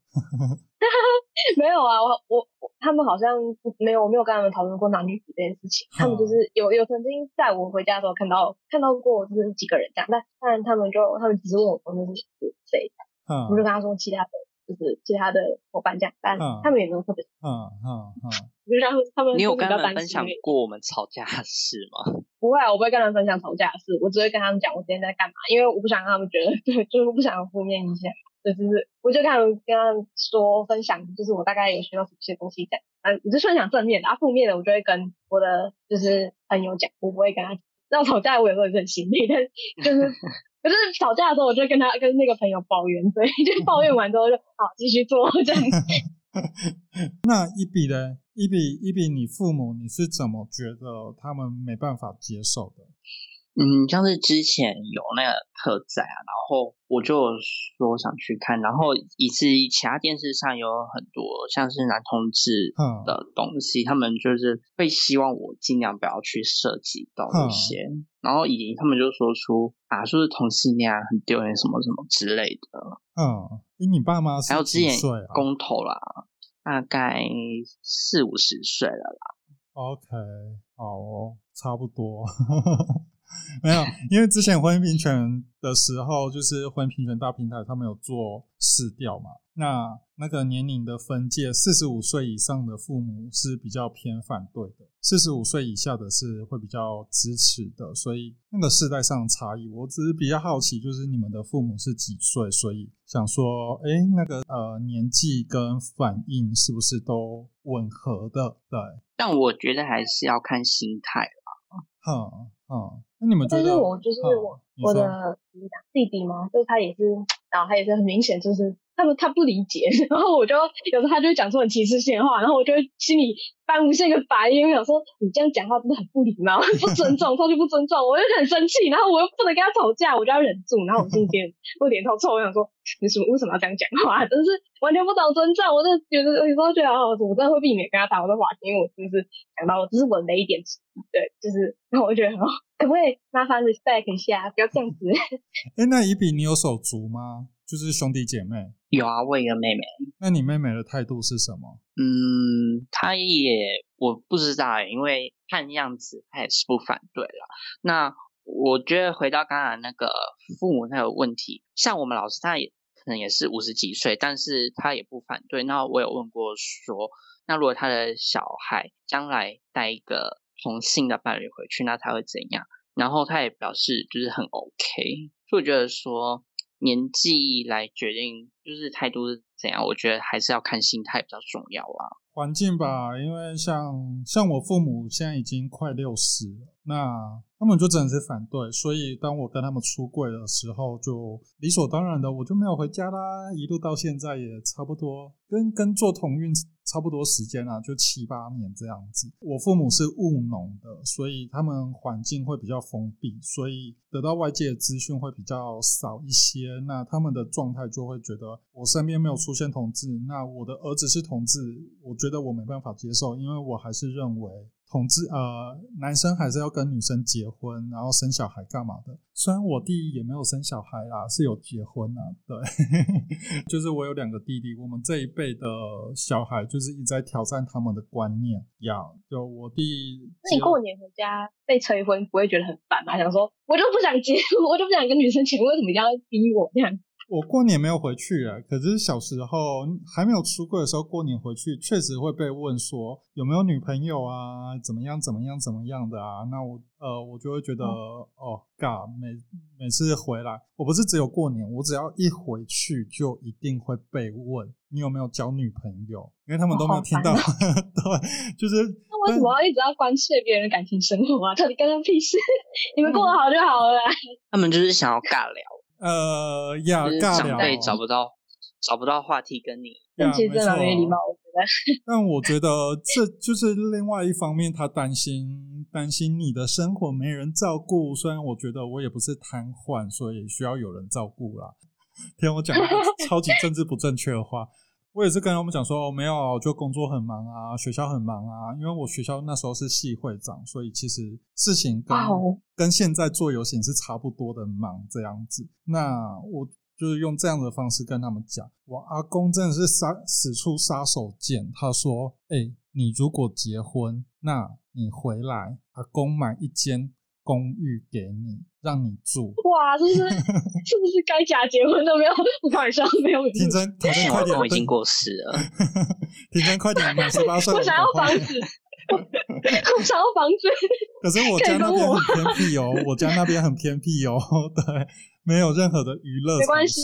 没有啊，我我他们好像没有，我没有跟他们讨论过男女比这件事情。他们就是有有曾经在我回家的时候看到看到过，就是几个人这样，但但他们就他们只是问我说那是谁，我就跟他说其他的，就是其他的伙伴这样，但他们也没有特别。嗯嗯嗯，就让他们你有跟他们分享过我们吵架的事吗？不会，我不会跟他们分享吵架的事，我只会跟他们讲我今天在干嘛，因为我不想让他们觉得对，就是不想负面影响。就是，我就跟他们跟他说分享，就是我大概有学到什么些东西这样。嗯，我就分享正面的，啊，负面的我就会跟我的就是朋友讲，我不会跟他。然后吵架我也会很心累，但就是，可是吵架的时候，我就跟他跟那个朋友抱怨，所以 就抱怨完之后就好继续做这样。那一比呢？一比一比，你父母你是怎么觉得他们没办法接受的？嗯，像是之前有那个特载啊，然后我就说想去看，然后以至于其他电视上有很多像是男同志的东西，他们就是会希望我尽量不要去涉及到一些，然后以及他们就说出啊，说是同性恋很丢人什么什么之类的。嗯，你爸妈还有之前？公投啦，大概四五十岁了啦。OK，好，差不多。没有，因为之前婚姻平权的时候，就是婚姻平权大平台他们有做试调嘛，那那个年龄的分界，四十五岁以上的父母是比较偏反对的，四十五岁以下的是会比较支持的，所以那个世代上的差异，我只是比较好奇，就是你们的父母是几岁，所以想说，哎，那个呃年纪跟反应是不是都吻合的？对，但我觉得还是要看心态啦。哼哼，那你们觉得？但是我就是嗯我我的弟弟嘛，就是他也是，然后他也是很明显就是他们他不理解，然后我就有时候他就会讲出很歧视性的话，然后我就心里翻无限个白眼，我想说你这样讲话真的很不礼貌，不尊重，超级不尊重，我就很生气，然后我又不能跟他吵架，我就要忍住，然后我心里点我脸头臭，我想说你什么为什么要这样讲话，真是完全不懂尊重，我就觉得有时候觉得哦，我真的会避免跟他谈我的话题，因为我就是讲到这是我的雷点对，就是然后我就觉得哦，可不可以麻烦 respect 一下，不要这样子。哎，那以比你有手足吗？就是兄弟姐妹。有啊，我有一个妹妹，那你妹妹的态度是什么？嗯，他也我不知道，因为看样子他也是不反对了。那我觉得回到刚才那个父母那个问题，像我们老师他也可能也是五十几岁，但是他也不反对。那我有问过说，那如果他的小孩将来带一个同性的伴侣回去，那他会怎样？然后他也表示就是很 OK，所以我觉得说年纪来决定就是态度怎样，我觉得还是要看心态比较重要啊。环境吧，因为像像我父母现在已经快六十了，那他们就真的是反对，所以当我跟他们出柜的时候，就理所当然的我就没有回家啦，一路到现在也差不多跟跟做同运差不多时间啦，就七八年这样子。我父母是务农的，所以他们环境会比较封闭，所以得到外界的资讯会比较少一些。那他们的状态就会觉得我身边没有出现同志，那我的儿子是同志，我觉得我没办法接受，因为我还是认为同志呃男生还是要跟女生结婚，然后生小孩干嘛的。虽然我弟也没有生小孩啦，是有结婚啦，对，就是我有两个弟弟，我们这一辈的小孩就是一直在挑战他们的观念呀。就我弟那你过年回家被催婚，不会觉得很烦吗？想说我就不想结，我就不想跟女生结婚，为什么一定要逼我这样？我过年没有回去啊，可是小时候还没有出柜的时候，过年回去确实会被问说有没有女朋友啊，怎么样怎么样怎么样的啊？那我呃我就会觉得、哦，God，每每次回来，我不是只有过年，我只要一回去就一定会被问你有没有交女朋友，因为他们都没有听到，哦 对，就是那为什么要一直要关切别人的感情生活啊？到底干他屁事？你们过得好就好了啦。他们就是想要尬聊，呃呀就是尬聊长辈找不到找不到话题跟你。呀其实真的蛮没礼貌，我觉得。但我觉得这就是另外一方面，他担心担心你的生活没人照顾。虽然我觉得我也不是瘫痪，所以需要有人照顾啦。听我讲一个超级政治不正确的话，我也是跟他们讲说，哦，没有，就工作很忙啊，学校很忙啊。因为我学校那时候是系会长，所以其实事情跟、跟现在做游行是差不多的忙这样子。那我就是用这样的方式跟他们讲，我阿公真的是杀使出杀手锏，他说：“哎、你如果结婚，那你回来，阿公买一间公寓给你，让你住。”哇，这是是不是该假结婚都没有？我开玩笑，没有。婷真，婷真快点，我已经过世了，婷真快点，满十八岁，我想要房子，我想要房子。可是我家那边很偏僻哦，我家那边很偏僻哦，对，没有任何的娱乐没关系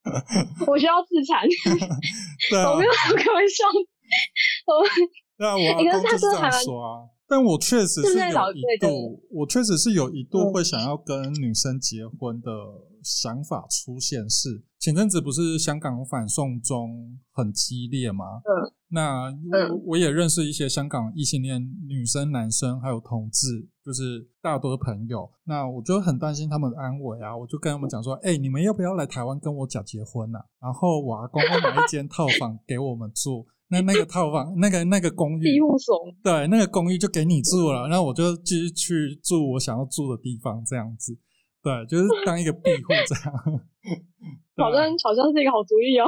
我需要自残，对啊我没，有开玩笑。我对啊，我欸可是阿公就是这样他真的还蛮说啊。但我确实是有一度，我确实是有一度嗯会想要跟女生结婚的想法出现是。前阵子不是香港反送中很激烈吗？嗯。那嗯我我也认识一些香港异性恋女生、男生，还有同志，就是大多的朋友。那我就很担心他们的安危啊，我就跟他们讲说：“哎、你们要不要来台湾跟我假结婚啊？然后我阿公会买一间套房给我们住。那那个套房，那个那个公寓庇，护所，对，那个公寓就给你住了，然后我就继续去住我想要住的地方，这样子。对，就是当一个庇护这样。好像好像是一个好主意哦。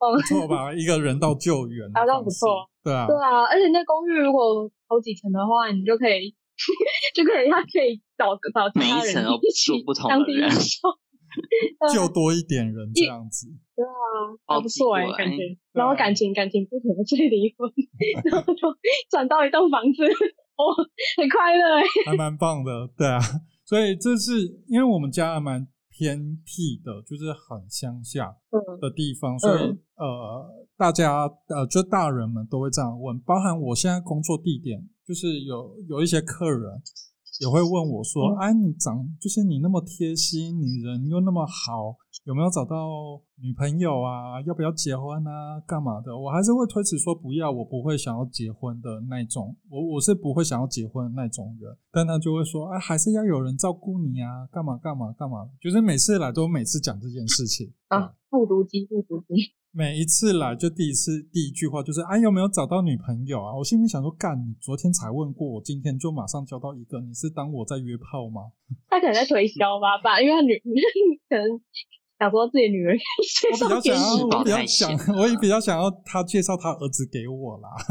哦不，错吧？一个人道救援，好像不错。对啊，对啊，而且那公寓如果好几层的话，你就可以 就可以他可以找找其每他人一层都一起住不同当的人 地领袖。就多一点人这样子。对啊，还不好奇错哎、怪感觉。然后啊感情感情不和，所以离婚，然后就 转到一栋房子，哦，很快乐哎、还蛮棒的，对啊。所以这是因为我们家还蛮偏僻的，就是很乡下嗯的地方，所以、嗯呃，大家呃，就大人们都会这样问，包含我现在工作地点，就是有有一些客人也会问我说：“嗯哎、你长就是你那么贴心，你人又那么好，有没有找到女朋友啊？要不要结婚啊？干嘛的？”我还是会推辞说不要，我不会想要结婚的那种，我我是不会想要结婚的那种人。但他就会说：“哎，还是要有人照顾你啊，干嘛干嘛干嘛。”就是每次来都每次讲这件事情啊，复读机，复读机，每一次来就第一次第一句话就是哎有没有找到女朋友啊？我心里想说干，你昨天才问过我，今天就马上交到一个，你是当我在约炮吗？他可能在推销吧，吧，因为他女可能 想说自己女儿 介我比较绍给想要，你，我比较想，我也比较想要他介绍他儿子给我啦。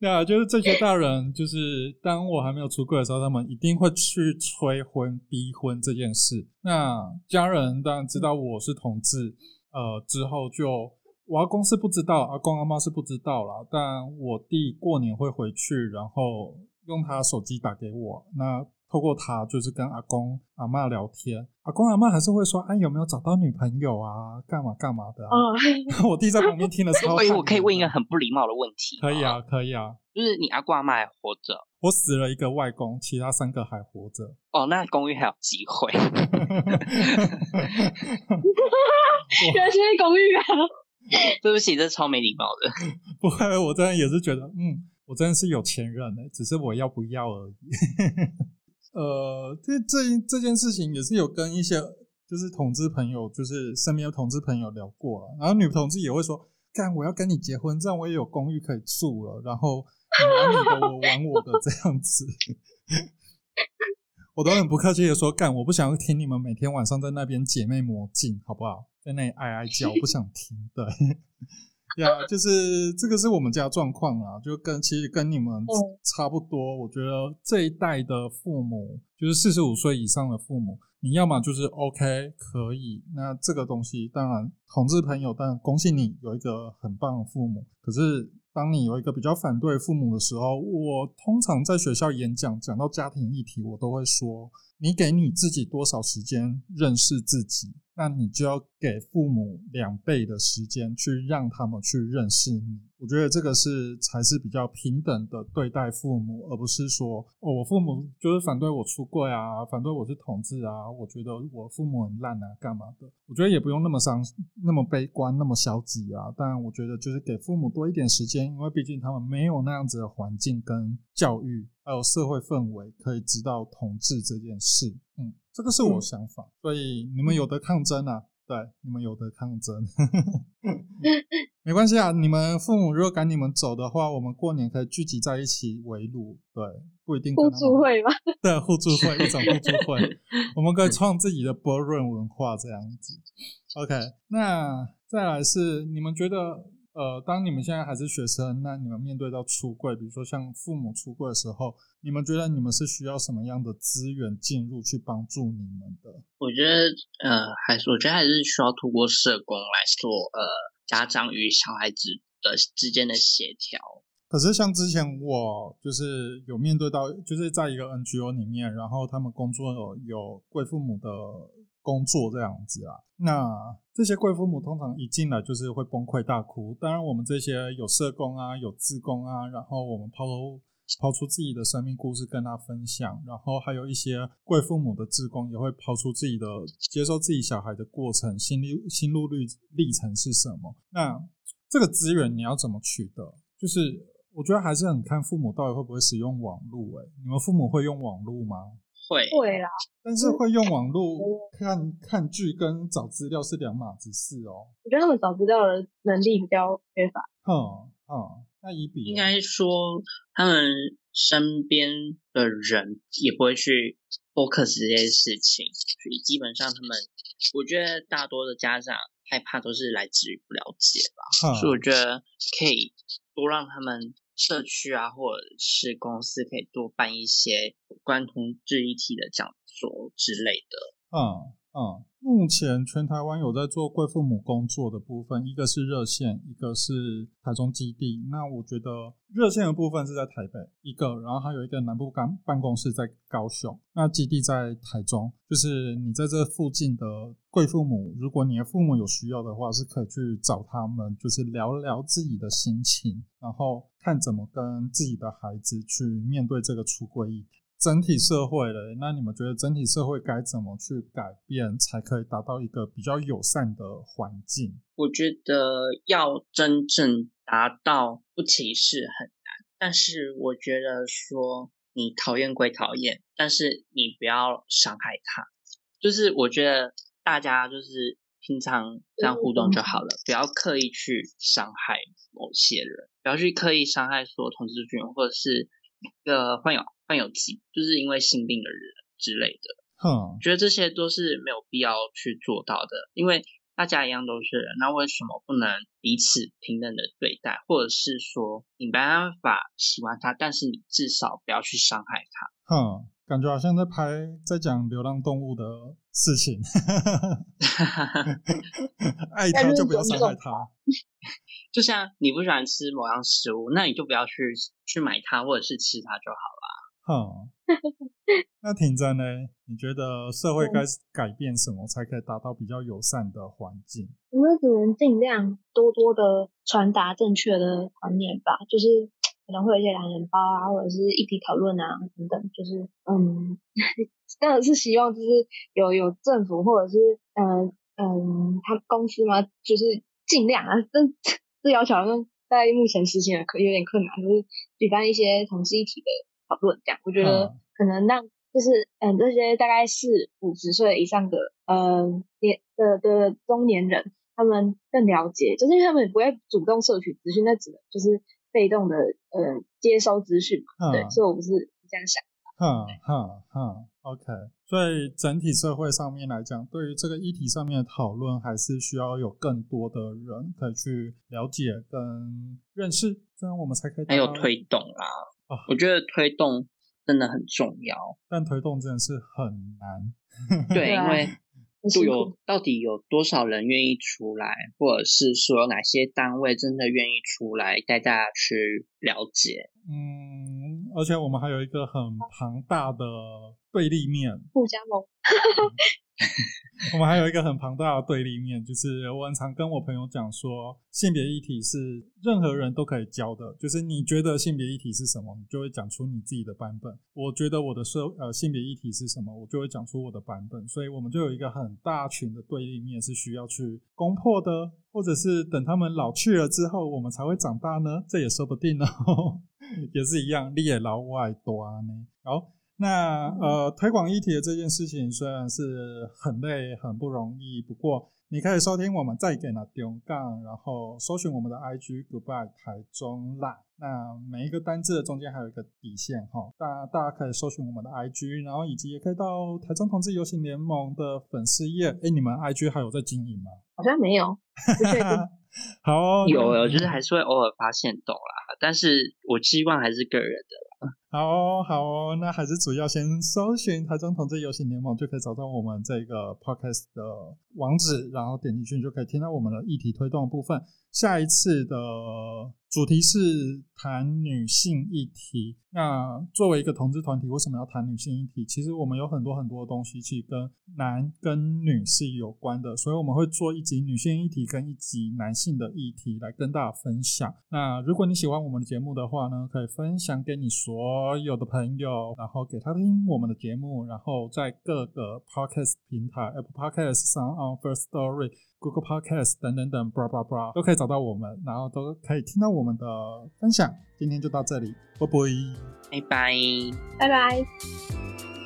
对啊，就是这些大人，就是当我还没有出柜的时候，他们一定会去催婚、逼婚这件事。那家人当然知道我是同志，呃，之后就我阿公是不知道，阿公阿妈是不知道啦。但我弟过年会回去，然后用他手机打给我，那透过他就是跟阿公阿妈聊天，阿公阿妈还是会说，哎，有没有找到女朋友啊？干嘛干嘛的啊？嗯，我弟在旁边听了超所以我可以问一个很不礼貌的问题，可以，啊，可以啊。就是你阿公阿妈还活着我死了一个外公，其他三个还活着。哦，那公寓还有机会。原来是公寓啊，对不起，这超没礼貌的。不会，我真的也是觉得，嗯，我真的是有钱人呢，只是我要不要而已。呃，这这这件事情也是有跟一些就是同志朋友，就是身边的同志朋友聊过了，然后女同志也会说，干，我要跟你结婚，这样我也有公寓可以住了，然后你玩你的，我玩我的，这样子。我都很不客气的说，干，我不想要听你们每天晚上在那边姐妹魔镜，好不好？在那里哀哀叫，我不想听。对，呀就是这个是我们家状况啊，就跟其实跟你们嗯差不多。我觉得这一代的父母，就是四十五岁以上的父母，你要么就是 OK 可以，那这个东西当然同志朋友，但恭喜你有一个很棒的父母。可是当你有一个比较反对父母的时候，我通常在学校演讲讲到家庭议题，我都会说，你给你自己多少时间认识自己，那你就要给父母两倍的时间去让他们去认识你。我觉得这个是才是比较平等的对待父母，而不是说哦，我父母就是反对我出柜啊，反对我是同志啊，我觉得我父母很烂啊，干嘛的？我觉得也不用那么伤、那么悲观、那么消极啊。但我觉得就是给父母多一点时间，因为毕竟他们没有那样子的环境跟教育，还有社会氛围，可以知道同志这件事。嗯，这个是我想法。所以你们有的抗争啊，对，你们有的抗争。没关系啊，你们父母如果赶你们走的话，我们过年可以聚集在一起围炉。对，不一定跟互助会吧，对，互助会一种互助会，我们可以创自己的波润文化这样子。OK，那再来是你们觉得，呃，当你们现在还是学生，那你们面对到出柜，比如说像父母出柜的时候，你们觉得你们是需要什么样的资源进入去帮助你们的？我觉得呃，还是我觉得还是需要通过社工来做呃家长与小孩子的之间的协调。可是像之前我就是有面对到，就是在一个 NGO 里面，然后他们工作有有贵父母的工作这样子啊。那这些贵父母通常一进来就是会崩溃大哭。当然，我们这些有社工啊，有志工啊，然后我们抛出抛出自己的生命故事跟他分享，然后还有一些贵父母的志工也会抛出自己的接受自己小孩的过程、心路心路历历程是什么。那这个资源你要怎么取得？就是我觉得还是很看父母到底会不会使用网络。哎，你们父母会用网络吗？会，会啦，但是会用网络看看剧跟找资料是两码子事哦。我觉得他们找资料的能力比较缺乏。哼哼，那以比应该说他们身边的人也不会去 focus 这些事情，所以基本上他们，我觉得大多的家长害怕都是来自于不了解吧。哼所以我觉得可以多让他们社区啊，或者是公司可以多办一些关同志议题的讲座之类的。嗯嗯，目前全台湾有在做贵父母工作的部分，一个是热线，一个是台中基地。那我觉得热线的部分是在台北一个，然后还有一个南部办办公室在高雄，那基地在台中。就是你在这附近的贵父母，如果你的父母有需要的话，是可以去找他们，就是聊聊自己的心情，然后看怎么跟自己的孩子去面对这个出柜议题。整体社会嘞，那你们觉得整体社会该怎么去改变，才可以达到一个比较友善的环境？我觉得要真正达到不歧视很难，但是我觉得说你讨厌归讨厌，但是你不要伤害他。就是我觉得大家就是平常这样互动就好了，不要刻意去伤害某些人，不要去刻意伤害所有同志群或者是一个患有。患有疾，就是因为性病的人之类的，哼，觉得这些都是没有必要去做到的，因为大家一样都是人，那为什么不能彼此平等的对待，或者是说你没办法喜欢他，但是你至少不要去伤害他？哼，感觉好像在拍在讲流浪动物的事情，爱它就不要伤害它。就像你不喜欢吃某样食物，那你就不要去去买它或者是吃它就好了。哼，那挺真呢？你觉得社会该改变什么才可以达到比较友善的环境？我们只能尽量多多的传达正确的观念吧，就是可能会有一些懒人包啊，或者是议题讨论啊等等，就是嗯，当然是希望就是有有政府或者是嗯嗯，他公司嘛，就是尽量啊，这这要求好像在目前实行的可有点困难，就是举办一些同事议题的。讨论这样，我觉得可能让就是嗯这些大概是五十岁以上的嗯年的的中年人，他们更了解，就是因为他们不会主动摄取资讯，那只能就是被动的呃接收资讯嘛。对，所以我不是这样想。哈哈哈，OK。所以整体社会上面来讲，对于这个议题上面的讨论，还是需要有更多的人可以去了解跟认识，这样我们才可以还有推动啦。我觉得推动真的很重要，但推动真的是很难。对，因为就有到底有多少人愿意出来，或者是说哪些单位真的愿意出来带大家去了解？嗯，而且我们还有一个很庞大的对立面——互加盟。我们还有一个很庞大的对立面，就是我很常跟我朋友讲说，性别议题是任何人都可以教的。就是你觉得性别议题是什么，你就会讲出你自己的版本。我觉得我的社呃性别议题是什么，我就会讲出我的版本。所以我们就有一个很大群的对立面是需要去攻破的，或者是等他们老去了之后，我们才会长大呢？这也说不定呢，也是一样，你也老外多呢。好。那呃，推广议题的这件事情虽然是很累、很不容易，不过你可以收听我们再给那中杠，然后搜寻我们的 IG Goodbye 台中啦。那每一个单字的中间还有一个底线哈，大大家可以搜寻我们的 IG，然后以及也可以到台中同志游行联盟的粉丝页。哎，你们 IG 还有在经营吗？好像没有，不确定。好，有有，就是还是会偶尔发现懂啦，但是我希望还是个人的。好哦，好哦，那还是主要先搜寻台中同志游行联盟，就可以找到我们这个 podcast 的网址，然后点进去就可以听到我们的议题推动部分。下一次的主题是谈女性议题。那作为一个同志团体，为什么要谈女性议题？其实我们有很多很多的东西，其实跟男跟女是有关的，所以我们会做一集女性议题跟一集男性的议题来跟大家分享。那如果你喜欢我们的节目的话呢，可以分享给你所有的朋友，然后给他听我们的节目，然后在各个 podcast 平台，Apple Podcast、上 on First Story。Google Podcast 等等等，bra bra bra 都可以找到我们，然后都可以听到我们的分享。今天就到这里，拜拜，拜拜，拜拜。